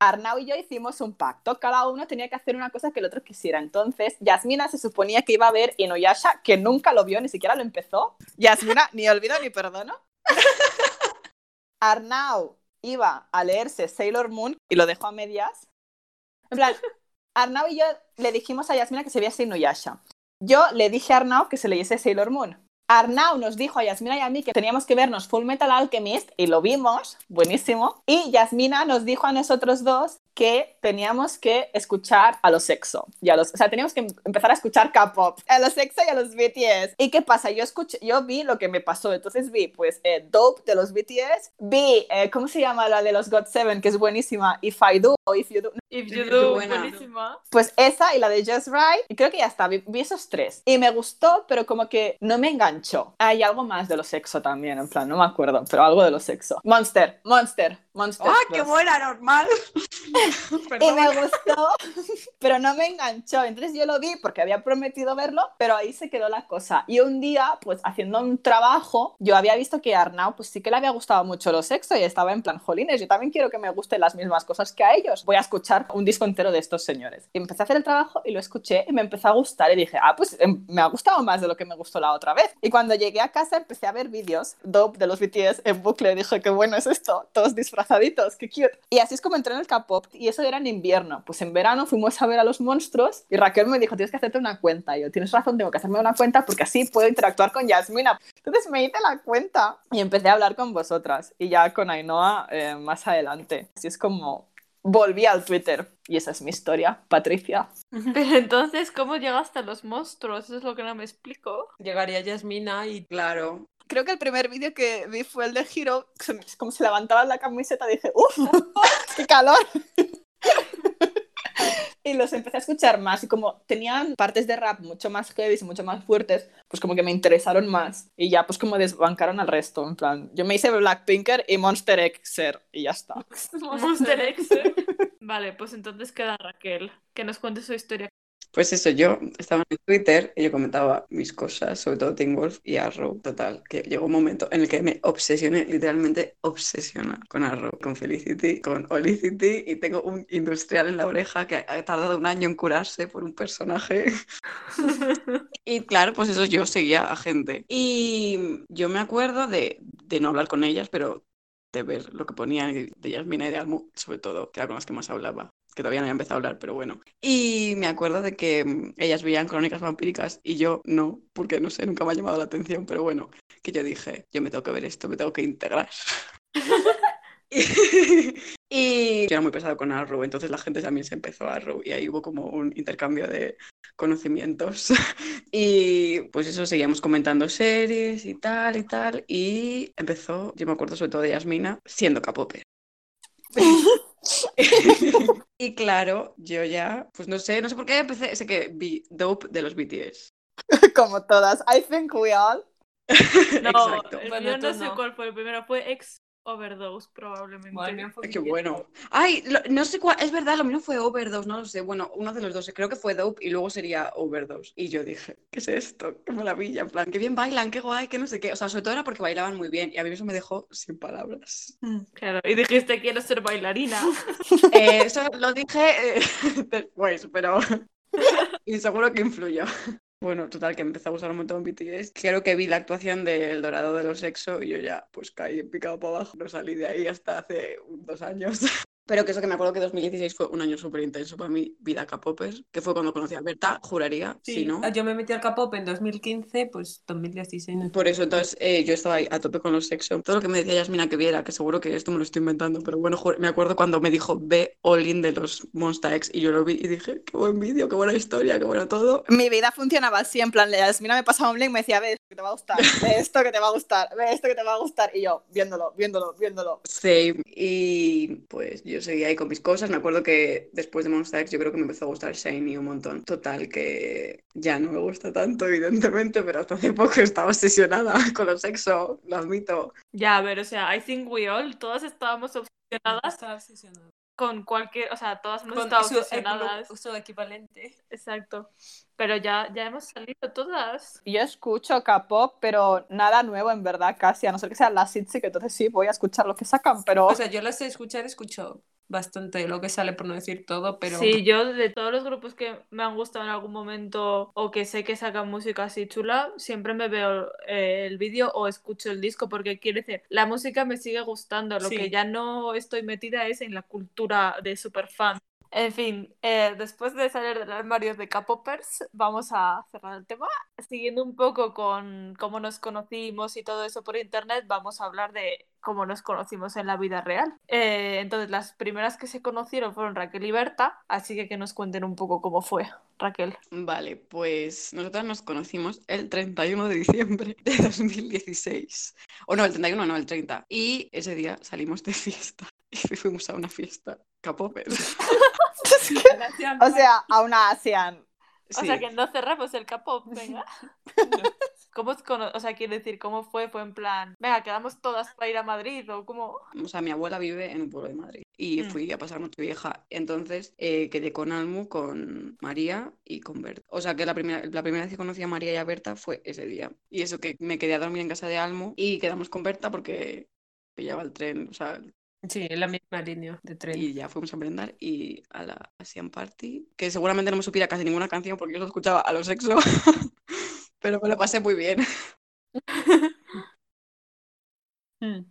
Arnau y yo hicimos un pacto, cada uno tenía que hacer una cosa que el otro quisiera. Entonces, Yasmina se suponía que iba a ver Inuyasha, que nunca lo vio, ni siquiera lo empezó. Yasmina, ni olvido ni perdono. Arnau iba a leerse Sailor Moon y lo dejó a medias. En plan, Arnau y yo le dijimos a Yasmina que se viese Inuyasha. Yo le dije a Arnau que se leyese Sailor Moon. Arnau nos dijo a Yasmina y a mí que teníamos que vernos Full Metal Alchemist y lo vimos, buenísimo. Y Yasmina nos dijo a nosotros dos que teníamos que escuchar a los sexo y a los, o sea, teníamos que empezar a escuchar K-pop, a los sexo y a los BTS. ¿Y qué pasa? Yo escuché, yo vi lo que me pasó, entonces vi pues eh, Dope de los BTS, vi, eh, ¿cómo se llama la de los God Seven? Que es buenísima, If I Do o If You Do. If You Do, buenísima. Pues esa y la de Just Right, y creo que ya está, vi, vi, esos tres. Y me gustó, pero como que no me enganchó. Hay algo más de los sexo también, en plan, no me acuerdo, pero algo de los sexo. Monster, Monster, Monster. ¡Ah, qué buena, normal! y me gustó, pero no me enganchó. Entonces yo lo vi porque había prometido verlo, pero ahí se quedó la cosa. Y un día, pues haciendo un trabajo, yo había visto que a Arnau, pues sí que le había gustado mucho lo sexo y estaba en plan, jolines, yo también quiero que me gusten las mismas cosas que a ellos. Voy a escuchar un disco entero de estos señores. Y empecé a hacer el trabajo y lo escuché y me empezó a gustar y dije, ah, pues em, me ha gustado más de lo que me gustó la otra vez. Y cuando llegué a casa empecé a ver vídeos dope de los BTS en bucle dije, qué bueno es esto, todos disfrazaditos, qué cute. Y así es como entré en el K-pop y eso era en invierno. Pues en verano fuimos a ver a los monstruos y Raquel me dijo, tienes que hacerte una cuenta. Y yo, tienes razón, tengo que hacerme una cuenta porque así puedo interactuar con Yasmina. Entonces me hice la cuenta y empecé a hablar con vosotras y ya con Ainhoa eh, más adelante. Así es como volví al Twitter. Y esa es mi historia, Patricia. Pero entonces, ¿cómo llegaste a los monstruos? Eso es lo que no me explico. Llegaría Yasmina y claro. Creo que el primer vídeo que vi fue el de Hiro, como se levantaba la camiseta, dije, ¡Uf! ¡Qué calor! Y los empecé a escuchar más y como tenían partes de rap mucho más heavy y mucho más fuertes, pues como que me interesaron más y ya pues como desbancaron al resto, en plan, yo me hice Blackpinker y Monster Xer y ya está. Monster Xer. Vale, pues entonces queda Raquel, que nos cuente su historia pues eso, yo estaba en Twitter y yo comentaba mis cosas, sobre todo Teen Wolf y Arrow. Total, que llegó un momento en el que me obsesioné, literalmente obsesiona con Arrow, con Felicity, con Olicity y tengo un industrial en la oreja que ha tardado un año en curarse por un personaje. y claro, pues eso yo seguía a gente. Y yo me acuerdo de, de no hablar con ellas, pero de ver lo que ponían de Yasmina y de Almu, sobre todo, que era con las que más hablaba que todavía no había empezado a hablar, pero bueno. Y me acuerdo de que mm, ellas veían crónicas vampíricas y yo no, porque no sé, nunca me ha llamado la atención, pero bueno, que yo dije, yo me tengo que ver esto, me tengo que integrar. y yo era muy pesado con Arrow, entonces la gente también se empezó a Arrow y ahí hubo como un intercambio de conocimientos. y pues eso, seguíamos comentando series y tal y tal. Y empezó, yo me acuerdo sobre todo de Yasmina, siendo capope. y claro, yo ya, pues no sé, no sé por qué empecé, sé que vi Dope de los BTS. Como todas. I think we all. No, Exacto. el Bueno, mío no tú sé no. cuál fue el primero, fue ex Overdose probablemente. Bueno, Ay, Qué BTS. bueno. Ay, lo- no sé cuál, es verdad, lo mío fue Overdose, no lo sé. Bueno, uno de los dos, creo que fue Dope y luego sería Overdose. Y yo dije, ¿qué es esto? Qué maravilla, en plan, qué bien bailan, qué guay, qué no sé qué. O sea, sobre todo era porque bailaban muy bien y a mí eso me dejó sin palabras. Claro, y dijiste quiero ser bailarina. Eh, eso lo dije eh, después, pero y seguro que influyó. Bueno, total, que empecé a usar un montón BTS. Creo que vi la actuación del Dorado de los Sexo y yo ya, pues caí picado para abajo. No salí de ahí hasta hace dos años. Pero que eso que me acuerdo que 2016 fue un año súper intenso para mi vida K-Popers, que fue cuando conocí a Berta, juraría, Sí, si no. yo me metí al K-pop en 2015, pues 2016. no. Por eso, entonces, eh, yo estaba ahí a tope con los sexo. Todo lo que me decía Yasmina que viera, que seguro que esto me lo estoy inventando, pero bueno, me acuerdo cuando me dijo ve All In de los Monsta X y yo lo vi y dije, qué buen vídeo, qué buena historia, qué bueno todo. Mi vida funcionaba así, en plan, Yasmina me pasaba un link y me decía, ve esto que te va a gustar, ve esto que te va a gustar, ve esto que te va a gustar. Y yo, viéndolo, viéndolo, viéndolo. Same. Y pues yo seguía ahí con mis cosas. Me acuerdo que después de Monsta X yo creo que me empezó a gustar Shiny un montón. Total, que ya no me gusta tanto, evidentemente, pero hasta hace poco estaba obsesionada con los sexo, lo admito. ya, a ver, o sea, I think we all, todas estábamos obsesionadas Estaba obsesionada. Con cualquier, o sea, todas hemos Con estado su, obsesionadas. su equivalente. Exacto. Pero ya, ya hemos salido todas. Yo escucho K-pop, pero nada nuevo en verdad, casi, a no ser que sea la Sitsi, que entonces sí voy a escuchar lo que sacan, pero O sea, yo las sé escuchar, escucho bastante lo que sale por no decir todo, pero Sí, yo de todos los grupos que me han gustado en algún momento o que sé que sacan música así chula, siempre me veo eh, el vídeo o escucho el disco porque quiere decir, la música me sigue gustando, lo Sí. que ya no estoy metida es en la cultura de super fan. En fin, eh, después de salir del armario de K-Popers, vamos a cerrar el tema. Siguiendo un poco con cómo nos conocimos y todo eso por internet, vamos a hablar de cómo nos conocimos en la vida real. Eh, entonces, las primeras que se conocieron fueron Raquel y Berta, así que que nos cuenten un poco cómo fue, Raquel. Vale, pues nosotras nos conocimos el 31 de diciembre de 2016. O no, el 31, no, el 30. Y ese día salimos de fiesta y fuimos a una fiesta O sea, a una ASEAN. O Sí. sea, que no cerramos el K-pop, venga. ¿Cómo os cono- o sea, quiero decir, ¿cómo fue? Fue en plan, venga, quedamos todas para ir a Madrid o cómo. O sea, mi abuela vive en un pueblo de Madrid y Mm. fui a pasar Nochevieja. Entonces eh, quedé con Almu, con María y con Berta. O sea, que la primera, la primera vez que conocí a María y a Berta fue ese día. Y eso que me quedé a dormir en casa de Almu y quedamos con Berta porque pillaba el tren, o sea, sí, en la misma línea de tren. y ya fuimos a merendar y a la Asian Party, que seguramente no me supiera casi ninguna canción porque yo lo escuchaba a los sexo, pero me lo pasé muy bien. Mm.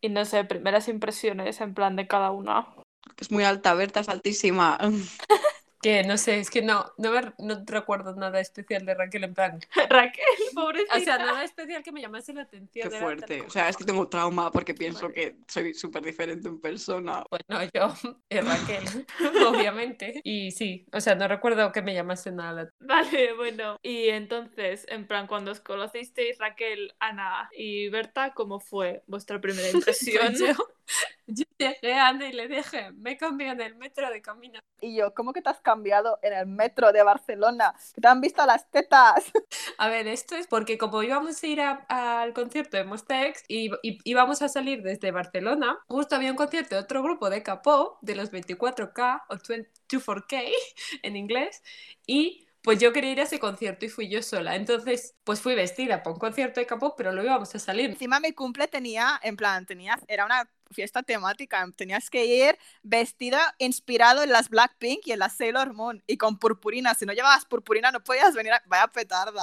Y no sé, primeras impresiones en plan de cada una. Es muy alta, Berta es altísima. Que no sé, es que no, no, me- no recuerdo nada especial de Raquel en plan. Raquel, pobrecita. O sea, nada especial que me llamase la atención. Qué fuerte. O sea, es que tengo trauma porque pienso Vale. que soy súper diferente en persona. Bueno, yo, eh, Raquel, obviamente. Y sí, o sea, no recuerdo que me llamase nada la Vale, bueno. Y entonces, en plan, cuando os conocisteis, Raquel, Ana y Berta, ¿cómo fue vuestra primera impresión? Pues yo, yo llegué a Ana y le dije, me cambié en el metro de camino. Y yo, ¿cómo que te has cambiado en el metro de Barcelona? Que te han visto las tetas. A ver, esto es porque como íbamos a ir a- al concierto de Mostex y, y íbamos a salir desde Barcelona, justo había un concierto de otro grupo de K-pop, de los 24K o 24K en inglés, y pues yo quería ir a ese concierto y fui yo sola. Entonces, pues fui vestida para un concierto de K-pop, pero lo íbamos a salir. Encima mi cumple tenía, en plan, tenía, era una fiesta temática, tenías que ir vestida inspirado en las Blackpink y en las Sailor Moon y con purpurina. Si no llevabas purpurina no podías venir a... Vaya petarda.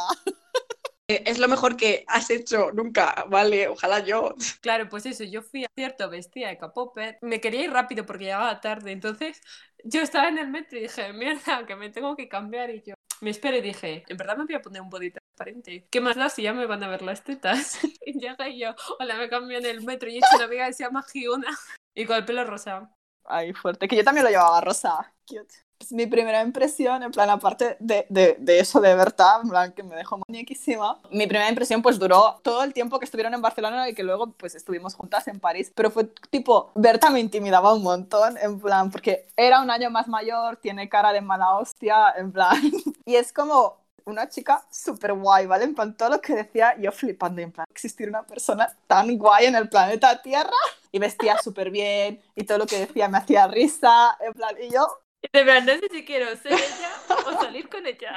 Eh, Es lo mejor que has hecho nunca, ¿vale? Ojalá yo. Claro, pues eso, yo fui a concierto vestida de K-popper, me quería ir rápido porque llegaba tarde, entonces yo estaba en el metro y dije, mierda, que me tengo que cambiar y yo me esperé y dije, en verdad me voy a poner un body transparente, ¿qué más da si ya me van a ver las tetas? Y llegué y yo, hola, me cambié en el metro y he hecho una amiga que se llama Giona y con el pelo rosa. Ay, fuerte. Que yo también lo llevaba rosa. Cute. Mi primera impresión, en plan, aparte de, de, eso de Berta, en plan, que me dejó muñequísima, mi primera impresión pues duró todo el tiempo que estuvieron en Barcelona y que luego pues estuvimos juntas en París, pero fue tipo, Berta me intimidaba un montón, en plan, porque era un año más mayor, tiene cara de mala hostia, en plan, y es como una chica súper guay, ¿vale? En plan, todo lo que decía, yo flipando, en plan, existir una persona tan guay en el planeta Tierra. Y vestía súper bien y todo lo que decía me hacía risa, en plan, y yo de verdad, no sé si quiero ser ella o salir con ella.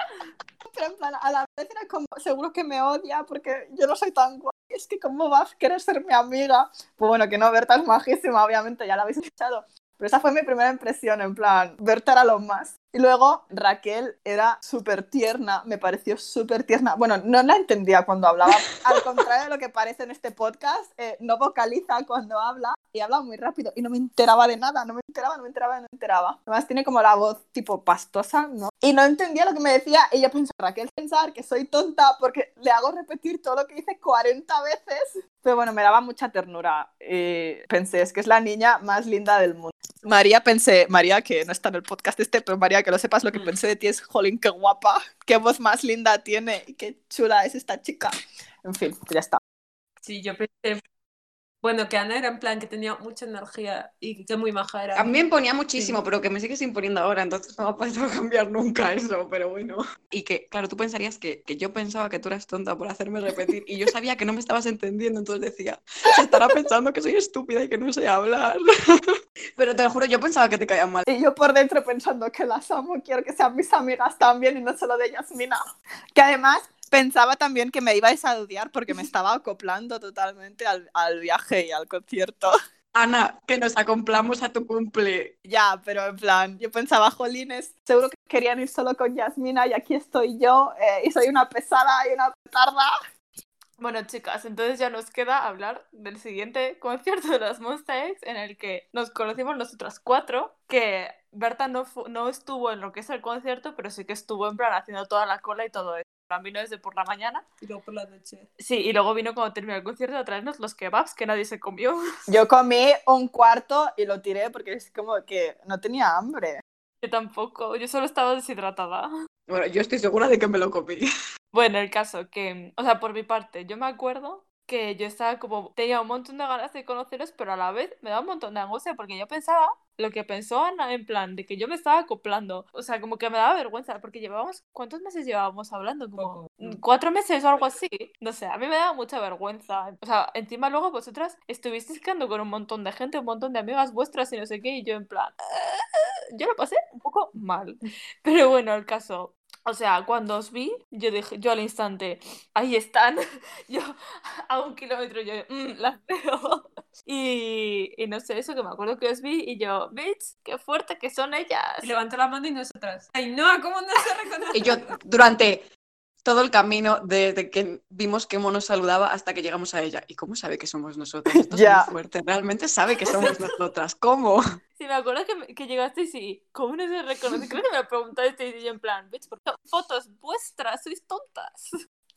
Pero en plan, a la vez era como, seguro que me odia porque yo no soy tan guay. Es que, ¿cómo vas a ser mi amiga? Pues bueno, que no, Berta es majísima, obviamente, ya la habéis escuchado. Pero esa fue mi primera impresión, en plan, Berta era lo más. Y luego Raquel era súper tierna, me pareció súper tierna. Bueno, no la entendía cuando hablaba, al contrario de lo que parece en este podcast, eh, no vocaliza cuando habla y habla muy rápido y no me enteraba de nada, no me enteraba, no me enteraba, no me enteraba. Además tiene como la voz tipo pastosa, ¿no? Y no entendía lo que me decía y yo pensaba, Raquel pensar que soy tonta porque le hago repetir todo lo que dice 40 veces. Pero bueno, me daba mucha ternura. Y pensé, es que es la niña más linda del mundo. María pensé, María que no está en el podcast este, pero María que lo sepas, lo que pensé de ti es, jolín, qué guapa, qué voz más linda tiene y qué chula es esta chica. En fin, ya está. Sí, yo pensé, bueno, que Ana era en plan que tenía mucha energía y que muy maja era. A mí me imponía muchísimo, pero que me sigues imponiendo ahora, entonces no va a poder cambiar nunca eso, pero bueno. Y que, claro, tú pensarías que, que, yo pensaba que tú eras tonta por hacerme repetir y yo sabía que no me estabas entendiendo, entonces decía, se estará pensando que soy estúpida y que no sé hablar. pero te lo juro, yo pensaba que te caían mal. Y yo por dentro pensando que las amo, quiero que sean mis amigas también y no solo de Yasmina. Que además pensaba también que me ibais a odiar porque me estaba acoplando totalmente al, al, viaje y al concierto. Ana, que nos acomplamos a tu cumple. Ya, pero en plan, yo pensaba, jolines, seguro que querían ir solo con Yasmina y aquí estoy yo eh, y soy una pesada y una petarda. Bueno, chicas, entonces ya nos queda hablar del siguiente concierto de los Monster X en el que nos conocimos nosotras cuatro, que Berta no, no estuvo en lo que es el concierto, pero sí que estuvo en plan haciendo toda la cola y todo eso vino desde por la mañana. Y luego por la noche. Sí, y luego vino cuando terminó el concierto a traernos los kebabs que nadie se comió. Yo comí un cuarto y lo tiré porque es como que no tenía hambre. Yo tampoco, yo solo estaba deshidratada. Bueno, yo estoy segura de que me lo comí. Bueno, el caso que, o sea, por mi parte, yo me acuerdo que yo estaba como, tenía un montón de ganas de conoceros, pero a la vez me da un montón de angustia porque yo pensaba lo que pensó Ana en plan de que yo me estaba acoplando, o sea, como que me daba vergüenza porque llevábamos, ¿cuántos meses llevábamos hablando? Como cuatro meses o algo así, no sé, a mí me daba mucha vergüenza, o sea, encima luego vosotras estuvisteis quedando con un montón de gente, un montón de amigas vuestras y no sé qué, y yo en plan, yo lo pasé un poco mal, pero bueno, el caso, o sea, cuando os vi, yo dije, yo al instante, ahí están, yo a un kilómetro, yo, mmm, las veo. Y, y, no sé, eso que me acuerdo que os vi y yo, bitch, qué fuerte que son ellas. Y levantó la mano y nosotras, ay no, ¿cómo no se reconoce? Y yo durante todo el camino desde que vimos que Mono saludaba hasta que llegamos a ella. ¿Y cómo sabe que somos nosotras? Esto Ya. es muy fuerte. Realmente sabe que somos nosotras. ¿Cómo? Sí, me acuerdo que, que llegasteis y, ¿cómo no se reconoce? Creo que me lo preguntasteis y yo en plan, bitch, ¿por qué fotos vuestras? Sois tontas.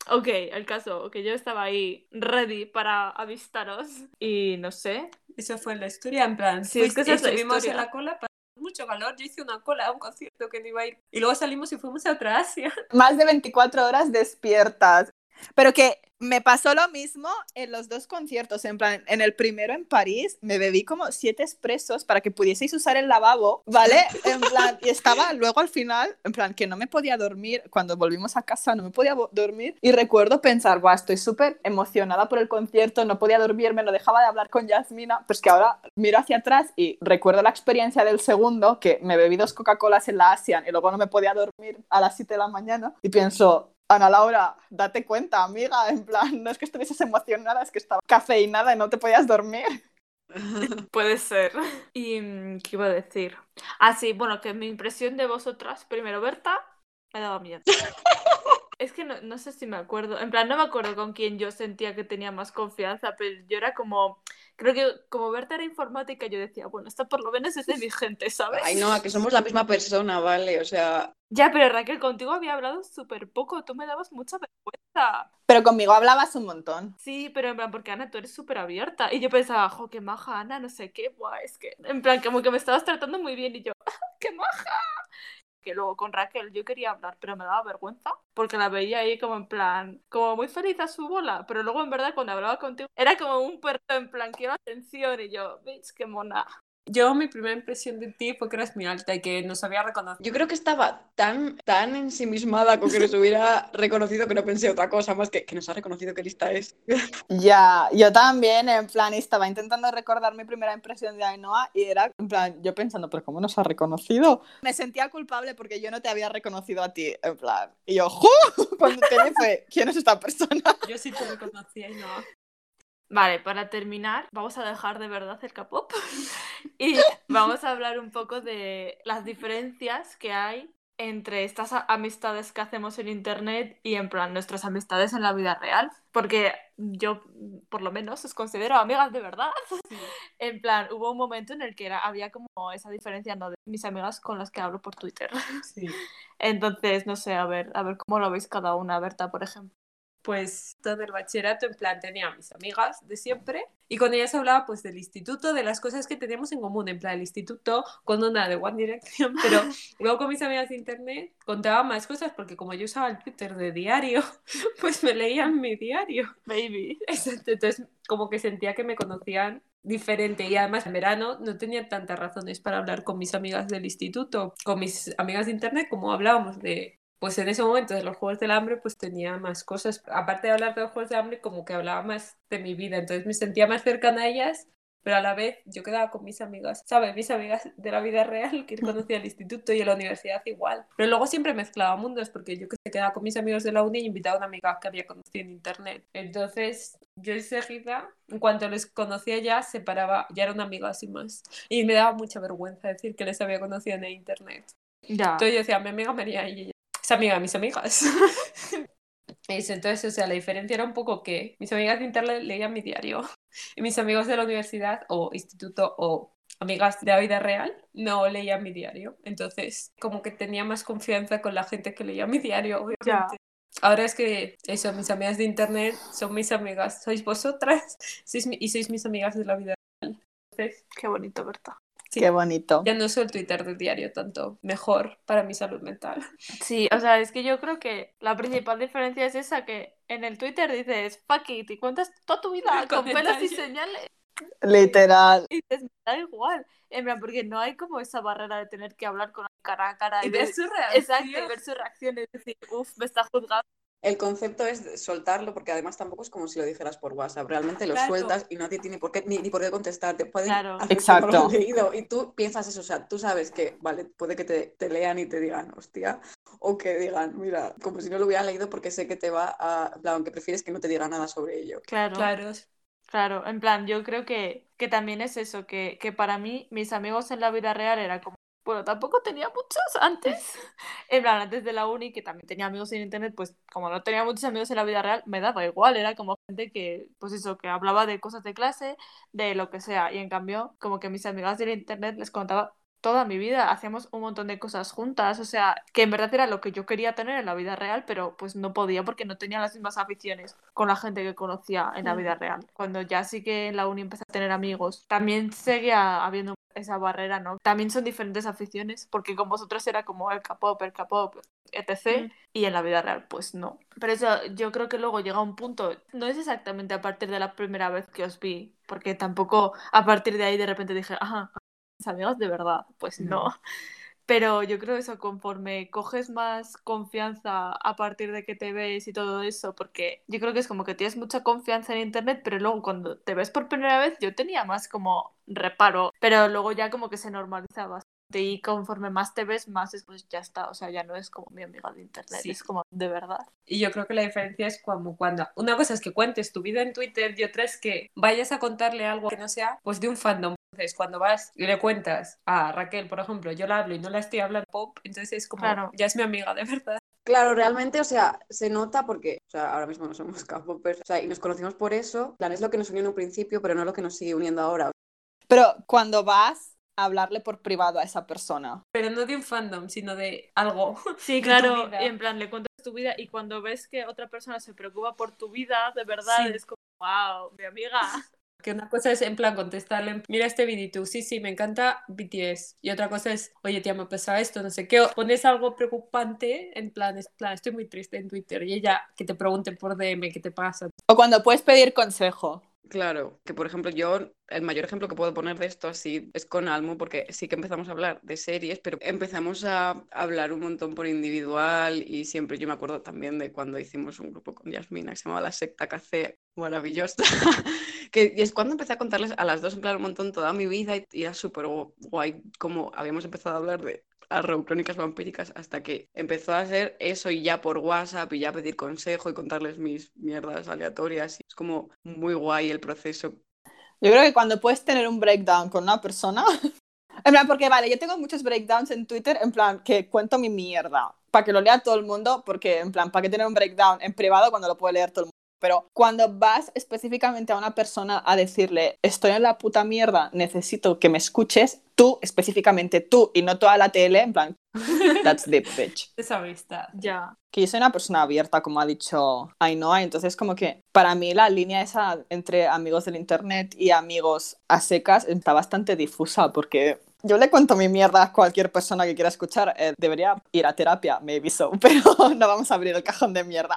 Ok, el caso, que yo estaba ahí ready para avistaros y no sé, Eso fue la historia, en plan. Sí, es que esa es la estuvimos historia. en la cola, pasó mucho calor. Yo hice una cola a un concierto que no iba a ir. Y luego salimos y fuimos a otra Asia. Más de 24 horas despiertas. Pero que me pasó lo mismo en los dos conciertos. En plan, en el primero en París me bebí como siete expresos para que pudieseis usar el lavabo, ¿vale? En plan, y estaba luego al final, en plan, que no me podía dormir. Cuando volvimos a casa no me podía dormir. Y recuerdo pensar, Buah, estoy súper emocionada por el concierto, no podía dormirme, no dejaba de hablar con Yasmina. Pues que ahora miro hacia atrás y recuerdo la experiencia del segundo, que me bebí dos Coca-Colas en la Asian y luego no me podía dormir a las 7 de la mañana. Y pienso, Ana Laura, date cuenta, amiga, en plan, no es que estuvieses emocionada, es que estaba cafeinada y no te podías dormir. puede ser. Y, mm, ¿qué iba a decir? Ah, sí, bueno, que mi impresión de vosotras, primero Berta, me daba miedo. Es que no, no sé si me acuerdo, en plan, no me acuerdo con quién yo sentía que tenía más confianza, pero yo era como, creo que como Berta era informática, yo decía, bueno, esta por lo menos es de mi gente, ¿sabes? Ay, no, que somos la misma persona, ¿vale? O sea, Ya, pero Raquel, contigo había hablado súper poco, tú me dabas mucha vergüenza. Pero conmigo hablabas un montón. Sí, pero en plan, porque Ana, tú eres súper abierta. Y yo pensaba, jo, qué maja Ana, no sé qué, buah, es que, en plan, como que me estabas tratando muy bien y yo, "Ah, qué maja. Que luego con Raquel yo quería hablar, pero me daba vergüenza porque la veía ahí como en plan, como muy feliz a su bola, pero luego en verdad cuando hablaba contigo era como un perro en plan, quiero atención y yo, bitch, qué mona. Yo, mi primera impresión de ti fue que eras muy alta y que nos había reconocido. Yo creo que estaba tan, tan ensimismada con que nos hubiera reconocido que no pensé otra cosa más que que nos ha reconocido que lista es. Ya, yo también, en plan, estaba intentando recordar mi primera impresión de Ainhoa y era, en plan, yo pensando, pero ¿cómo nos ha reconocido? Me sentía culpable porque yo no te había reconocido a ti, en plan, y yo, ¡ju! Cuando te fue, ¿quién es esta persona? Yo sí te reconocía y no. Vale, para terminar, vamos a dejar de verdad el K-pop y vamos a hablar un poco de las diferencias que hay entre estas amistades que hacemos en internet y en plan nuestras amistades en la vida real, porque yo por lo menos os considero amigas de verdad. En plan, hubo un momento en el que era, había como esa diferencia ¿no? de mis amigas con las que hablo por Twitter. Sí. Entonces, no sé, a ver, a ver cómo lo veis cada una, Berta, por ejemplo. Pues todo el bachillerato, en plan, tenía a mis amigas de siempre y con ellas hablaba pues del instituto, de las cosas que teníamos en común, en plan, el instituto con una de One Direction, pero luego con mis amigas de internet contaba más cosas porque como yo usaba el Twitter de diario, pues me leían mi diario. Baby. Exacto, entonces como que sentía que me conocían diferente y además en verano no tenía tantas razones para hablar con mis amigas del instituto, con mis amigas de internet, como hablábamos de, pues en ese momento de los Juegos del Hambre, pues tenía más cosas, aparte de hablar de los Juegos del Hambre, como que hablaba más de mi vida, entonces me sentía más cercana a ellas. Pero a la vez yo quedaba con mis amigas, ¿sabes? Mis amigas de la vida real que conocía el instituto y en la universidad igual. Pero luego siempre mezclaba mundos porque yo que sé, quedaba con mis amigos de la uni y invitaba a una amiga que había conocido en internet. Entonces yo enseguida, en cuanto les conocía ya, separaba, ya era una amiga así más. Y me daba mucha vergüenza decir que les había conocido en internet. Ya. Entonces yo decía, mi amiga María y ella, es amiga de mis amigas. Entonces, o sea, la diferencia era un poco que mis amigas de internet leían mi diario y mis amigos de la universidad o instituto o amigas de la vida real no leían mi diario. Entonces, como que tenía más confianza con la gente que leía mi diario, obviamente. Ahora es que eso, mis amigas de internet son mis amigas, sois vosotras sois mi- y sois mis amigas de la vida real. Entonces, Qué bonito, Berta. Sí. Qué bonito. ya no uso el Twitter del diario tanto, mejor para mi salud mental. Sí, o sea, es que yo creo que la principal diferencia es esa, que en el Twitter dices fuck it y cuentas toda tu vida Con con pelos y señales Literal. y dices, me da igual. En plan, porque no hay como esa barrera de tener que hablar con cara a cara y, Y ver ver- su reacción. Exacto, y ver su reacción y decir, uff, me está juzgando. El concepto es soltarlo porque además tampoco es como si lo dijeras por WhatsApp. Realmente lo Claro. sueltas y nadie tiene por qué, ni, ni por qué contestarte. Pueden Claro. Exacto. leído y tú piensas eso. O sea, tú sabes que, vale, puede que te, te lean y te digan, hostia, o que digan, mira, como si no lo hubieran leído porque sé que te va a. Aunque prefieres que no te diga nada sobre ello. Claro, claro, Claro, En plan, yo creo que, que también es eso, que, que para mí mis amigos en la vida real era como, bueno, tampoco tenía muchos antes. En plan, antes de la uni, que también tenía amigos en internet, pues como no tenía muchos amigos en la vida real, me daba igual, era como gente que, pues eso, que hablaba de cosas de clase, de lo que sea. Y en cambio, como que mis amigas del internet les contaba toda mi vida, hacíamos un montón de cosas juntas, o sea, que en verdad era lo que yo quería tener en la vida real, pero pues no podía porque no tenía las mismas aficiones con la gente que conocía en la vida real. Cuando ya sí que en la uni empecé a tener amigos, también seguía habiendo esa barrera, ¿no? También son diferentes aficiones, porque con vosotros era como el K-pop, el K-pop, etc. Mm. Y en la vida real, pues no. Pero eso, yo creo que luego llega un punto, no es exactamente a partir de la primera vez que os vi, porque tampoco a partir de ahí de repente dije, ajá, amigos de verdad, pues no. No. Pero yo creo eso, conforme coges más confianza a partir de que te ves y todo eso, porque yo creo que es como que tienes mucha confianza en internet, pero luego cuando te ves por primera vez yo tenía más como reparo, pero luego ya como que se normaliza bastante y conforme más te ves, más es pues ya está, o sea, ya no es como mi amiga de internet, Sí. es como de verdad. Y yo creo que la diferencia es como cuando una cosa es que cuentes tu vida en Twitter y otra es que vayas a contarle algo que no sea pues de un fandom. Entonces, cuando vas y le cuentas a Raquel, por ejemplo, yo la hablo y no la estoy hablando pop, entonces es como, Claro. ya es mi amiga de verdad. Claro, realmente, o sea, se nota porque, o sea, ahora mismo no somos K-popers, o sea, y nos conocimos por eso. En plan, es lo que nos unió en un principio, pero no lo que nos sigue uniendo ahora. Pero cuando vas a hablarle por privado a esa persona. Pero no de un fandom, sino de algo. Sí, claro, y en plan le cuentas tu vida y cuando ves que otra persona se preocupa por tu vida, de verdad, Sí. es como, wow, mi amiga. Que una cosa es en plan contestarle, mira este vídeo y tú, sí, sí, me encanta BTS. Y otra cosa es, oye, tía, me pasa esto, no sé qué. O pones algo preocupante, en plan, es plan, estoy muy triste en Twitter. Y ella que te pregunte por DM qué te pasa. O cuando puedes pedir consejo. Claro, que por ejemplo yo, el mayor ejemplo que puedo poner de esto así es con Almo, porque sí que empezamos a hablar de series, pero empezamos a hablar un montón por individual y siempre yo me acuerdo también de cuando hicimos un grupo con Yasmina que se llamaba La Secta Café, maravillosa, que y es cuando empecé a contarles a las dos en plan un montón toda mi vida y, era súper guay como habíamos empezado a hablar de a Crónicas Vampíricas hasta que empezó a hacer eso y ya por WhatsApp y ya pedir consejo y contarles mis mierdas aleatorias. Es como muy guay el proceso. Yo creo que cuando puedes tener un breakdown con una persona, en plan, porque vale, yo tengo muchos breakdowns en Twitter, en plan, que cuento mi mierda, para que lo lea todo el mundo, porque en plan, ¿para qué tener un breakdown en privado cuando lo puede leer todo el mundo? Pero cuando vas específicamente a una persona a decirle, estoy en la puta mierda, necesito que me escuches, tú, específicamente tú, y no toda la tele, en plan, that's deep, bitch. Esa amistad. Ya. Que yo soy una persona abierta, como ha dicho Ainhoa, entonces como que para mí la línea esa entre amigos del internet y amigos a secas está bastante difusa, porque yo le cuento mi mierda a cualquier persona que quiera escuchar. Eh, debería ir a terapia, maybe so, pero no vamos a abrir el cajón de mierda.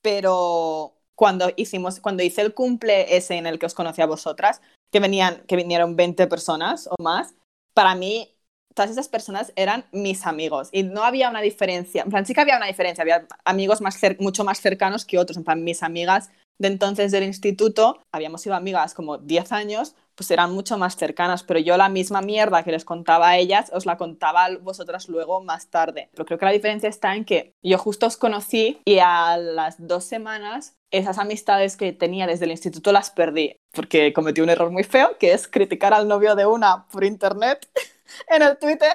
Pero cuando hicimos, cuando hice el cumple ese en el que os conocí a vosotras, que venían, que vinieron 20 personas o más, para mí todas esas personas eran mis amigos y no había una diferencia, en plan sí que había una diferencia, había amigos más mucho más cercanos que otros, en plan mis amigas de entonces del instituto, habíamos sido amigas como 10 años, pues eran mucho más cercanas, pero yo la misma mierda que les contaba a ellas, os la contaba vosotras luego más tarde. Pero creo que la diferencia está en que yo justo os conocí y a las dos semanas esas amistades que tenía desde el instituto las perdí, porque cometí un error muy feo, que es criticar al novio de una por internet en el Twitter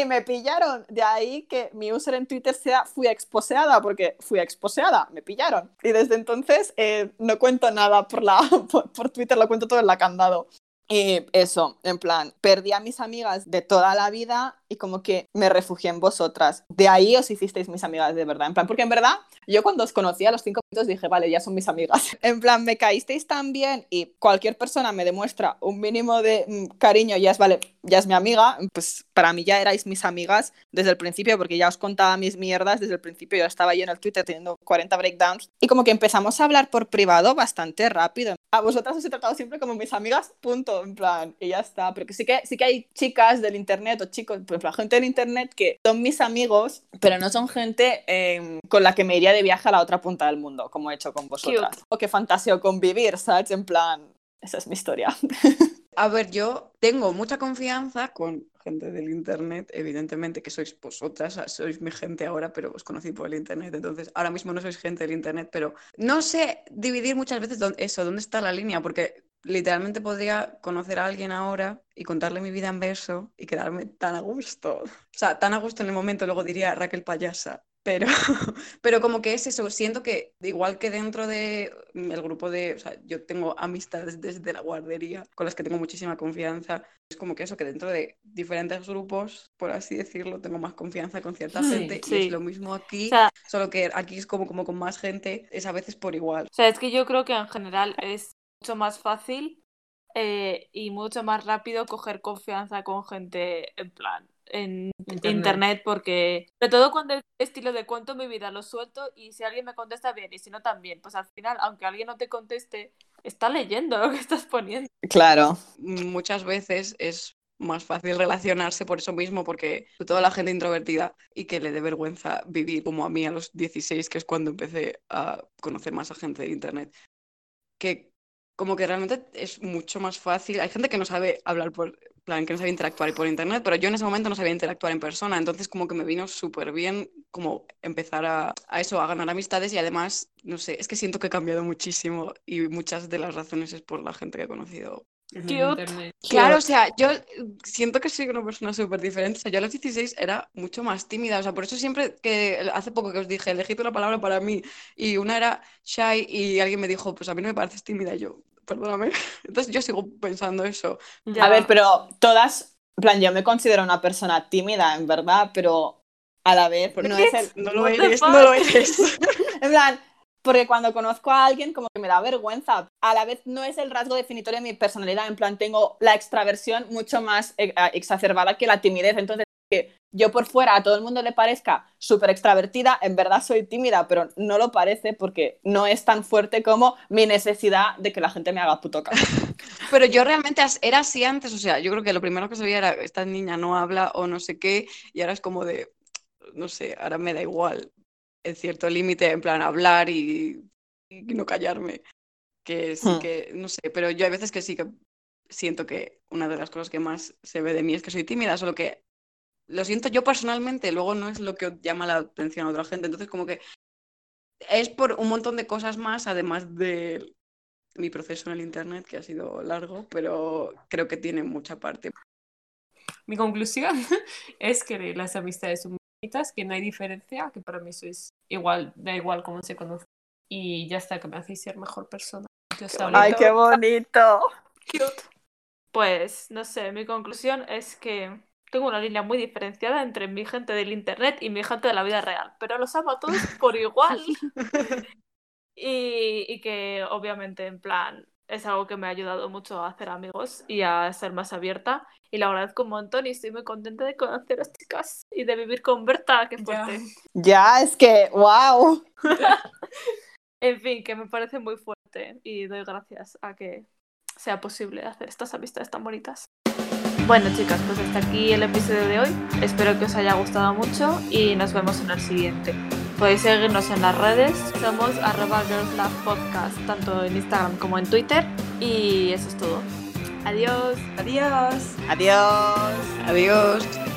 y me pillaron. De ahí que mi user en Twitter sea fui exposeada, porque fui exposeada, me pillaron. Y desde entonces eh, no cuento nada por, la, por, Twitter, lo cuento todo en la candado. Y eso, en plan, perdí a mis amigas de toda la vida y como que me refugié en vosotras. De ahí os hicisteis mis amigas de verdad. En plan, porque en verdad, yo cuando os conocí a los cinco minutos dije, vale, ya son mis amigas. En plan, me caísteis tan bien y cualquier persona me demuestra un mínimo de mm, cariño, ya es, vale, ya es mi amiga, pues para mí ya erais mis amigas desde el principio, porque ya os contaba mis mierdas desde el principio. Yo estaba yo en el Twitter teniendo 40 breakdowns y como que empezamos a hablar por privado bastante rápido. A vosotras os he tratado siempre como mis amigas, punto, en plan, y ya está. Pero que sí que, sí que hay chicas del internet o chicos, pues la gente del internet que son mis amigos, pero no son gente em, con la que me iría de viaje a la otra punta del mundo, como he hecho con vosotras. O que fantaseo convivir, ¿sabes? En plan, esa es mi historia. A ver, yo tengo mucha confianza con gente del internet, evidentemente que sois vosotras, sois mi gente ahora, pero os conocí por el internet, entonces ahora mismo no sois gente del internet, pero no sé dividir muchas veces eso, dónde está la línea, porque literalmente podría conocer a alguien ahora y contarle mi vida en verso y quedarme tan a gusto. O sea, tan a gusto en el momento, luego diría Raquel Payasa. Pero, pero como que es eso, siento que igual que dentro del el grupo de, o sea, yo tengo amistades desde la guardería con las que tengo muchísima confianza, es como que eso, que dentro de diferentes grupos, por así decirlo, tengo más confianza con cierta gente y es lo mismo aquí, solo que aquí es como, como con más gente, es a veces por igual. O sea, es que yo creo que en general es mucho más fácil eh, y mucho más rápido coger confianza con gente en plan en internet. porque sobre todo cuando el estilo de cuento mi vida lo suelto y si alguien me contesta bien y si no también pues al final aunque alguien no te conteste está leyendo lo que estás poniendo claro muchas veces es más fácil relacionarse por eso mismo, porque toda la gente introvertida y que le dé vergüenza vivir como a mí a los 16, que es cuando empecé a conocer más a gente de Internet, que como que realmente es mucho más fácil. Hay gente que no sabe hablar por plan, que no sabe interactuar por internet, pero yo en ese momento no sabía interactuar en persona, entonces como que me vino súper bien como empezar a, a, eso, a ganar amistades y además, no sé, es que siento que he cambiado muchísimo y muchas de las razones es por la gente que he conocido. Cute. Claro, o sea, yo siento que soy una persona súper diferente. O sea, yo a los 16 era mucho más tímida. O sea, por eso siempre que hace poco que os dije, elegí una palabra para mí y una era shy y alguien me dijo, pues a mí no me pareces tímida. Y yo, perdóname. Entonces yo sigo pensando eso. A ver, pero todas, en plan, yo me considero una persona tímida, en verdad, pero a la vez no, es el, no lo eres, no lo eres. en plan, porque cuando conozco a alguien como que me da vergüenza. A la vez no es el rasgo definitorio de mi personalidad, en plan tengo la extraversión mucho más eh, exacerbada que la timidez, entonces que yo por fuera a todo el mundo le parezca súper extravertida, en verdad soy tímida, pero no lo parece porque no es tan fuerte como mi necesidad de que la gente me haga puto caso. Pero yo realmente era así antes, o sea, yo creo que lo primero que sabía era esta niña no habla o no sé qué, y ahora es como de, no sé, ahora me da igual en cierto límite, en plan hablar y, no callarme. Que sí hmm. que, no sé, pero yo hay veces que sí que siento que una de las cosas que más se ve de mí es que soy tímida, solo que lo siento yo personalmente, luego no es lo que llama la atención a otra gente. Entonces, como que es por un montón de cosas más, además de mi proceso en el Internet, que ha sido largo, pero creo que tiene mucha parte. Mi conclusión es que las amistades son bonitas, que no hay diferencia, que para mí sois igual, da igual cómo se conoce. Y ya está, que me hacéis ser mejor persona. ¡Ay, qué bonito! Cute. Pues, no sé, mi conclusión es que tengo una línea muy diferenciada entre mi gente del internet y mi gente de la vida real, pero los amo a todos por igual. y, que obviamente en plan es algo que me ha ayudado mucho a hacer amigos y a ser más abierta. Y la agradezco un montón y estoy muy contenta de conocer a las chicas y de vivir con Berta, que fuerte. Ya, es que, wow. en fin, que me parece muy fuerte y doy gracias a que sea posible hacer estas amistades tan bonitas. Bueno chicas, pues hasta aquí el episodio de hoy. Espero que os haya gustado mucho y nos vemos en el siguiente. Podéis seguirnos en las redes, somos arroba Podcast, tanto en Instagram como en Twitter. Y eso es todo. Adiós. Adiós. Adiós. Adiós.